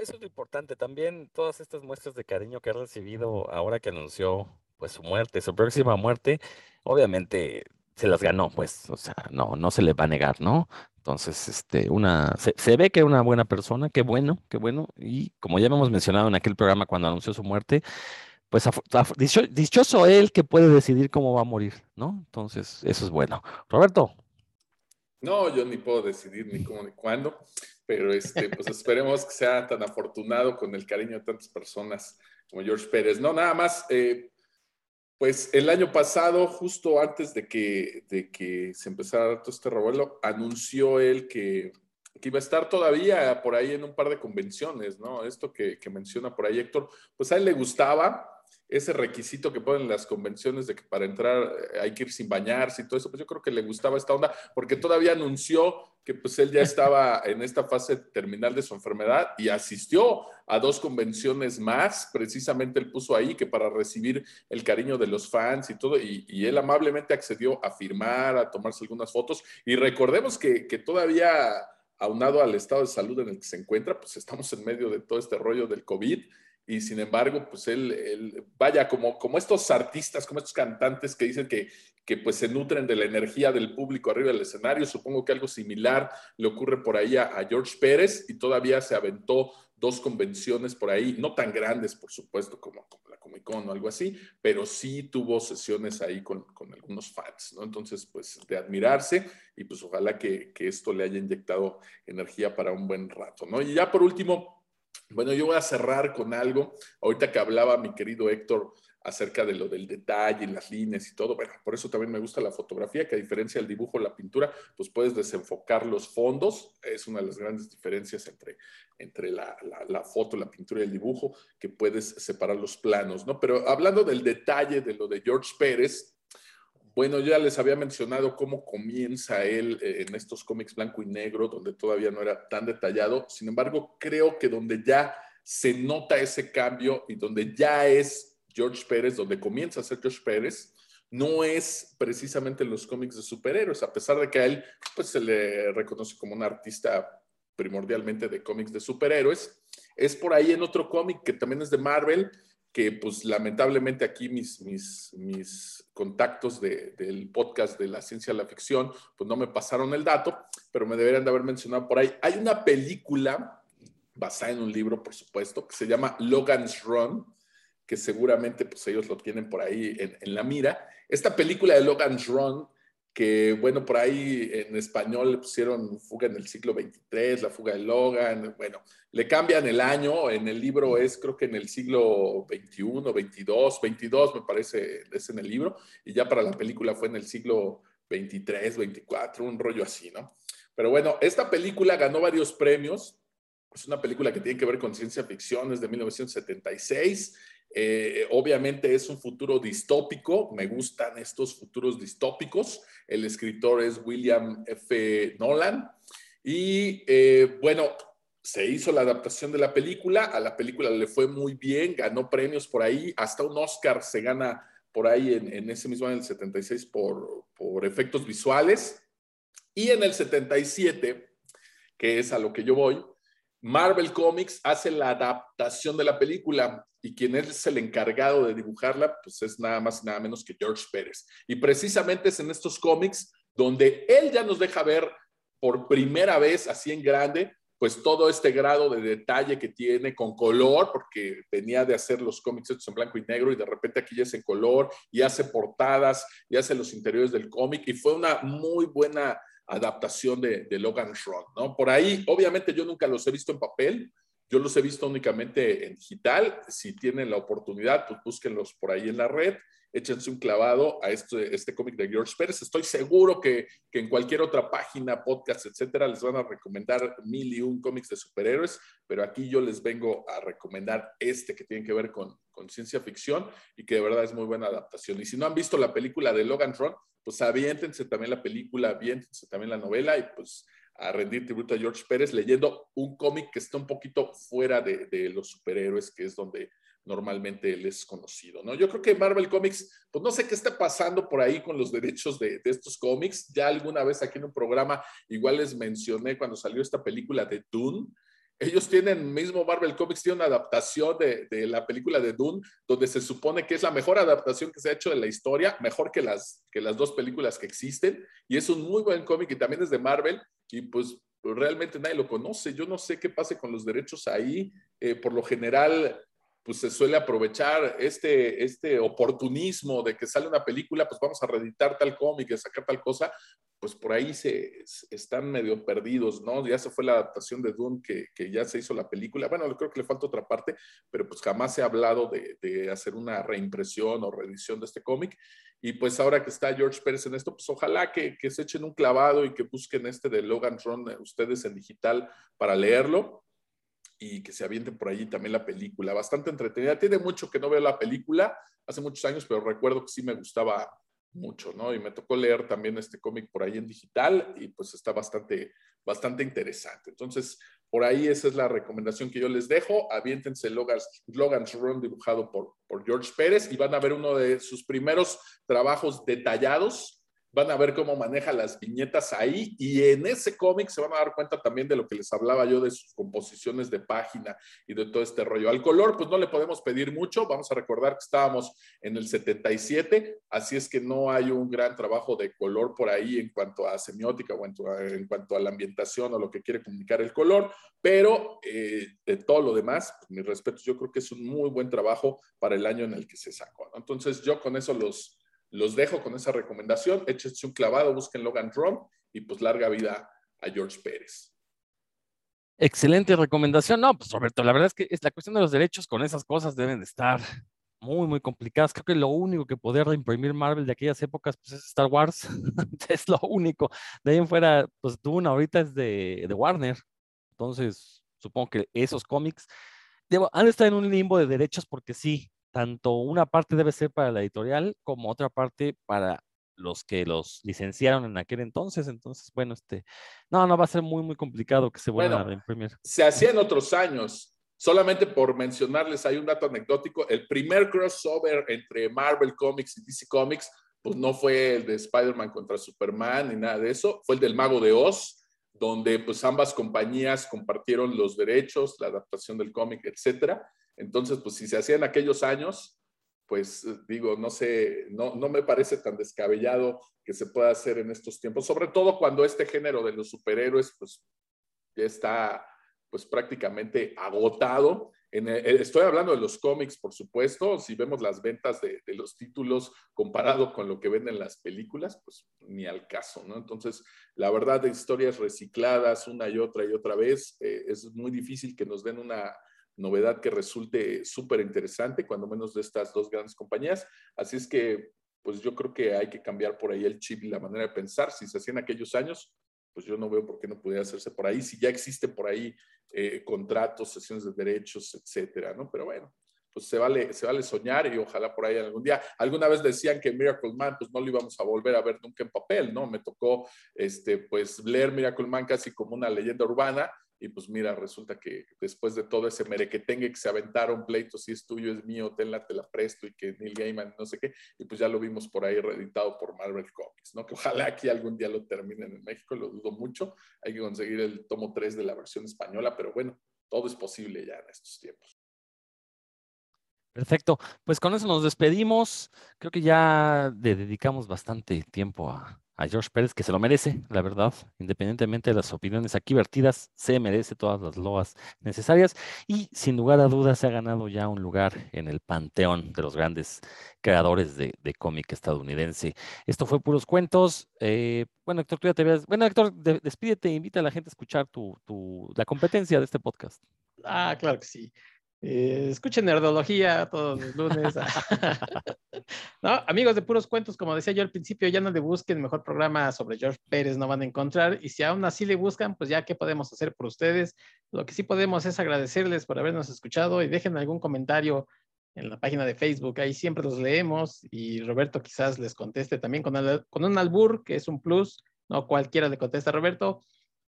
Eso es lo importante, también todas estas muestras de cariño que ha recibido ahora que anunció pues su muerte, su próxima muerte, obviamente se las ganó, pues, o sea, no, no se le va a negar, ¿no? Entonces, este, una, se, se ve que es una buena persona, qué bueno, qué bueno, y como ya hemos mencionado en aquel programa cuando anunció su muerte, pues dichoso él que puede decidir cómo va a morir, ¿no? Entonces, eso es bueno. Roberto. No, yo ni puedo decidir ni cómo ni cuándo. pero este, pues esperemos que sea tan afortunado con el cariño de tantas personas como George Pérez. No, nada más, eh, pues el año pasado, justo antes de que, de que se empezara todo este revuelo, anunció él que, que, iba a estar todavía por ahí en un par de convenciones, ¿no? Esto que, que menciona por ahí Héctor, pues a él le gustaba, ese requisito que ponen las convenciones de que para entrar eh, hay que ir sin bañarse y todo eso, pues yo creo que le gustaba esta onda, porque todavía anunció que pues él ya estaba en esta fase terminal de su enfermedad y asistió a dos convenciones más, precisamente él puso ahí que para recibir el cariño de los fans y todo, y, él amablemente accedió a firmar, a tomarse algunas fotos, y recordemos que, que todavía aunado al estado de salud en el que se encuentra, pues estamos en medio de todo este rollo del COVID y sin embargo, pues él, vaya, como, como estos artistas, como estos cantantes que dicen que, que pues se nutren de la energía del público arriba del escenario, supongo que algo similar le ocurre por ahí a, George Pérez y todavía se aventó dos convenciones por ahí, no tan grandes, por supuesto, como, la Comic Con o algo así, pero sí tuvo sesiones ahí con, con algunos fans, ¿no? Entonces, pues de admirarse y pues ojalá que, que esto le haya inyectado energía para un buen rato, ¿no? Y ya por último, bueno, yo voy a cerrar con algo. Ahorita que hablaba mi querido Héctor acerca de lo del detalle, las líneas y todo. Bueno, por eso también me gusta la fotografía, que a diferencia del dibujo, la pintura, pues puedes desenfocar los fondos. Es una de las grandes diferencias entre, entre la, la, foto, la pintura y el dibujo, que puedes separar los planos, ¿no? Pero hablando del detalle de lo de George Pérez, bueno, ya les había mencionado cómo comienza él eh, en estos cómics blanco y negro, donde todavía no era tan detallado. Sin embargo, creo que donde ya se nota ese cambio y donde ya es George Pérez, donde comienza a ser George Pérez, no es precisamente en los cómics de superhéroes, a pesar de que a él pues, se le reconoce como un artista primordialmente de cómics de superhéroes. Es por ahí en otro cómic que también es de Marvel, que pues lamentablemente aquí mis, mis, mis contactos del podcast de la ciencia de la ficción pues no me pasaron el dato, pero me deberían de haber mencionado por ahí. Hay una película basada en un libro, por supuesto, que se llama Logan's Run, que seguramente pues ellos lo tienen por ahí en, en la mira. Esta película de Logan's Run que bueno, por ahí en español le pusieron fuga en el siglo XXIII, la fuga de Logan, bueno, le cambian el año, en el libro es creo que en el siglo XXI, XXII, 22 me parece, es en el libro, y ya para la película fue en el siglo XXIII, XXIV, un rollo así, ¿no? Pero bueno, esta película ganó varios premios, es una película que tiene que ver con ciencia ficción, es de 1976 eh, obviamente es un futuro distópico, me gustan estos futuros distópicos. El escritor es William F. Nolan. Y eh, bueno, se hizo la adaptación de la película, a la película le fue muy bien, ganó premios por ahí, hasta un Oscar se gana por ahí en, ese mismo año, el 76, por, por efectos visuales. Y en el 77, que es a lo que yo voy, Marvel Comics hace la adaptación de la película y quien es el encargado de dibujarla, pues es nada más y nada menos que George Pérez. Y precisamente es en estos cómics donde él ya nos deja ver por primera vez así en grande, pues todo este grado de detalle que tiene con color, porque venía de hacer los cómics hechos en blanco y negro y de repente aquí ya es en color y hace portadas y hace los interiores del cómic y fue una muy buena adaptación de, Logan Run, ¿no? Por ahí, obviamente yo nunca los he visto en papel, yo los he visto únicamente en digital. Si tienen la oportunidad, pues búsquenlos por ahí en la red, échense un clavado a este, este cómic de George Pérez. Estoy seguro que, que, en cualquier otra página, podcast, etcétera, les van a recomendar mil y un cómics de superhéroes, pero aquí yo les vengo a recomendar este que tiene que ver con, con ciencia ficción y que de verdad es muy buena adaptación. Y si no han visto la película de Logan Run, pues aviéntense también la película, aviéntense también la novela y pues a rendir tributo a George Pérez leyendo un cómic que está un poquito fuera de, de, los superhéroes, que es donde normalmente él es conocido, ¿no? Yo creo que Marvel Comics, pues no sé qué está pasando por ahí con los derechos de, de, estos cómics. Ya alguna vez aquí en un programa igual les mencioné cuando salió esta película de Dune, ellos tienen, mismo Marvel Comics tiene una adaptación de, de, la película de Dune, donde se supone que es la mejor adaptación que se ha hecho de la historia, mejor que las, que las dos películas que existen, y es un muy buen cómic y también es de Marvel, y pues realmente nadie lo conoce. Yo no sé qué pase con los derechos ahí. Eh, por lo general, pues se suele aprovechar este, este oportunismo de que sale una película, pues vamos a reeditar tal cómic, a sacar tal cosa, pues por ahí se, están medio perdidos, ¿no? Ya se fue la adaptación de Dune, que, que, ya se hizo la película. Bueno, creo que le falta otra parte, pero pues jamás se ha hablado de, de hacer una reimpresión o reedición de este cómic. Y pues ahora que está George Pérez en esto, pues ojalá que, que se echen un clavado y que busquen este de Logan Ron ustedes en digital para leerlo y que se avienten por allí también la película. Bastante entretenida. Tiene mucho que no veo la película, hace muchos años, pero recuerdo que sí me gustaba mucho, ¿no? Y me tocó leer también este cómic por ahí en digital y pues está bastante, bastante interesante. Entonces, por ahí esa es la recomendación que yo les dejo. Aviéntense Logan's, Logan's Run dibujado por, por George Pérez y van a ver uno de sus primeros trabajos detallados van a ver cómo maneja las viñetas ahí y en ese cómic se van a dar cuenta también de lo que les hablaba yo de sus composiciones de página y de todo este rollo. Al color, pues no le podemos pedir mucho, vamos a recordar que estábamos en el 77, así es que no hay un gran trabajo de color por ahí en cuanto a semiótica o en, cuanto a la ambientación o lo que quiere comunicar el color, pero eh, de todo lo demás, mis respetos, yo creo que es un muy buen trabajo para el año en el que se sacó. Entonces yo con eso los los dejo con esa recomendación. Échense un clavado, busquen Logan Ron y pues larga vida a George Pérez. Excelente recomendación. No, pues Roberto, la verdad es que es la cuestión de los derechos con esas cosas deben de estar muy, muy complicadas. Creo que lo único que podía reimprimir Marvel de aquellas épocas pues, es Star Wars. es lo único. De ahí en fuera, pues Dune ahorita es de, de Warner. Entonces, supongo que esos cómics debo, han estado en un limbo de derechos porque sí, tanto una parte debe ser para la editorial como otra parte para los que los licenciaron en aquel entonces. Entonces, bueno, este, no, no va a ser muy, muy complicado que se vuelvan a imprimir. Se hacía en otros años. Solamente por mencionarles, hay un dato anecdótico. El primer crossover entre Marvel Comics y DC Comics, pues no fue el de Spider-Man contra Superman ni nada de eso, fue el del Mago de Oz, donde pues ambas compañías compartieron los derechos, la adaptación del cómic, etcétera. Entonces, pues si se hacía en aquellos años, pues digo, no sé, no, no me parece tan descabellado que se pueda hacer en estos tiempos, sobre todo cuando este género de los superhéroes, pues ya está pues prácticamente agotado. En eh, estoy hablando de los cómics, por supuesto. Si vemos las ventas de, los títulos comparado con lo que venden las películas, pues ni al caso, ¿no? Entonces, la verdad, de historias recicladas una y otra y otra vez, eh, es muy difícil que nos den una, novedad que resulte súper interesante, cuando menos de estas dos grandes compañías. Así es que, pues yo creo que hay que cambiar por ahí el chip y la manera de pensar. Si se hacía en aquellos años, pues yo no veo por qué no pudiera hacerse por ahí, si ya existe por ahí eh, contratos, sesiones de derechos, etcétera, ¿no? Pero bueno, pues se vale, se vale soñar y ojalá por ahí algún día. Alguna vez decían que Miracle Man, pues no lo íbamos a volver a ver nunca en papel, ¿no? Me tocó, este, pues leer Miracle Man casi como una leyenda urbana y pues mira, resulta que después de todo ese merequetengue que se aventaron pleitos, si es tuyo, es mío, tenla, te la presto y que Neil Gaiman, no sé qué, y pues ya lo vimos por ahí reeditado por Marvel Comics, ¿no? Que ojalá aquí algún día lo terminen en México, lo dudo mucho, hay que conseguir el tomo 3 de la versión española, pero bueno, todo es posible ya en estos tiempos. Perfecto, pues con eso nos despedimos, creo que ya le dedicamos bastante tiempo a, a George Pérez, que se lo merece, la verdad, independientemente de las opiniones aquí vertidas, se merece todas las loas necesarias y sin lugar a dudas se ha ganado ya un lugar en el panteón de los grandes creadores de, cómic estadounidense. Esto fue Puros Cuentos. Eh, bueno, Héctor, tú ya te veas. Bueno, Héctor, despídete, invita a la gente a escuchar tu, tu, la competencia de este podcast. Ah, claro que sí. Eh, escuchen Nerdología todos los lunes. no, amigos de puros cuentos, como decía yo al principio, ya no le busquen mejor programa sobre George Pérez, no van a encontrar. Y si aún así le buscan, pues ya, ¿qué podemos hacer por ustedes? Lo que sí podemos es agradecerles por habernos escuchado y dejen algún comentario en la página de Facebook. Ahí siempre los leemos y Roberto quizás les conteste también con, con un albur, que es un plus. No cualquiera le contesta Roberto.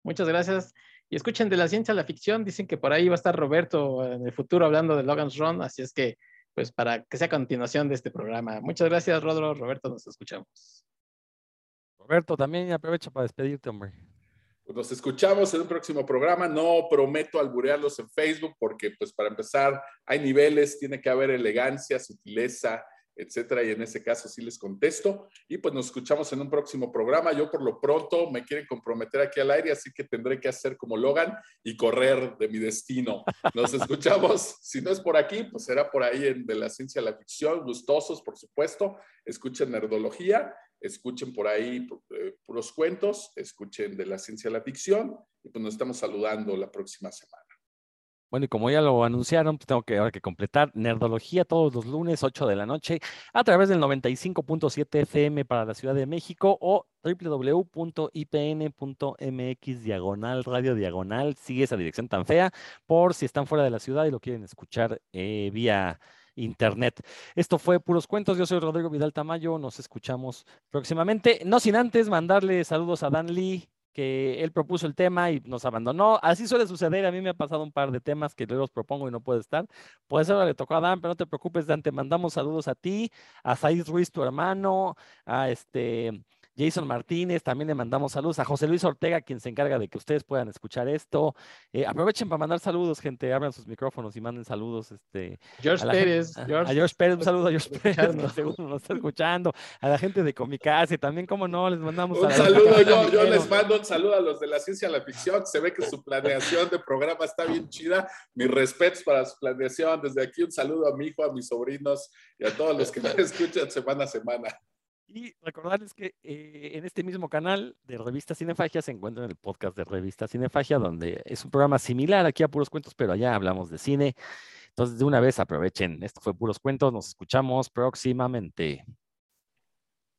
Muchas gracias. Y escuchen de la ciencia a la ficción, dicen que por ahí va a estar Roberto en el futuro hablando de Logan's Run, así es que, pues para que sea continuación de este programa. Muchas gracias, Rodro. Roberto, nos escuchamos. Roberto, también aprovecha para despedirte, hombre. Pues nos escuchamos en un próximo programa. No prometo alburearlos en Facebook porque, pues para empezar, hay niveles, tiene que haber elegancia, sutileza etcétera, y en ese caso sí les contesto. Y pues nos escuchamos en un próximo programa. Yo por lo pronto me quieren comprometer aquí al aire, así que tendré que hacer como Logan y correr de mi destino. Nos escuchamos, si no es por aquí, pues será por ahí en De la Ciencia a la Ficción, gustosos, por supuesto. Escuchen Nerdología, escuchen por ahí eh, puros cuentos, escuchen De la Ciencia a la Ficción, y pues nos estamos saludando la próxima semana. Bueno, y como ya lo anunciaron, pues tengo que ahora que completar Nerdología todos los lunes, 8 de la noche, a través del 95.7 FM para la Ciudad de México o www.ipn.mx diagonal radio diagonal. Sigue esa dirección tan fea por si están fuera de la ciudad y lo quieren escuchar eh, vía internet. Esto fue Puros Cuentos. Yo soy Rodrigo Vidal Tamayo. Nos escuchamos próximamente. No sin antes mandarle saludos a Dan Lee, que él propuso el tema y nos abandonó. Así suele suceder. A mí me ha pasado un par de temas que yo los propongo y no puede estar. Puede ser, le tocó a Dan, pero no te preocupes, Dan. Te mandamos saludos a ti, a Said Ruiz, tu hermano, a este Jason Martínez, también le mandamos saludos a José Luis Ortega, quien se encarga de que ustedes puedan escuchar esto. Eh, aprovechen para mandar saludos, gente, abran sus micrófonos y manden saludos. Este, George Pérez. a, George Pérez, un saludo a George Pérez, que seguro nos está escuchando. A la gente de Comicase, también, como no, les mandamos un saludo. Yo, yo les mando un saludo a los de la ciencia a la ficción. Se ve que su planeación de programa está bien chida. Mis respetos para su planeación. Desde aquí un saludo a mi hijo, a mis sobrinos y a todos los que me escuchan semana a semana. Y recordarles que eh, en este mismo canal de Revista Cinefagia se encuentra el podcast de Revista Cinefagia, donde es un programa similar aquí a Puros Cuentos, pero allá hablamos de cine. Entonces, de una vez aprovechen. Esto fue Puros Cuentos. Nos escuchamos próximamente.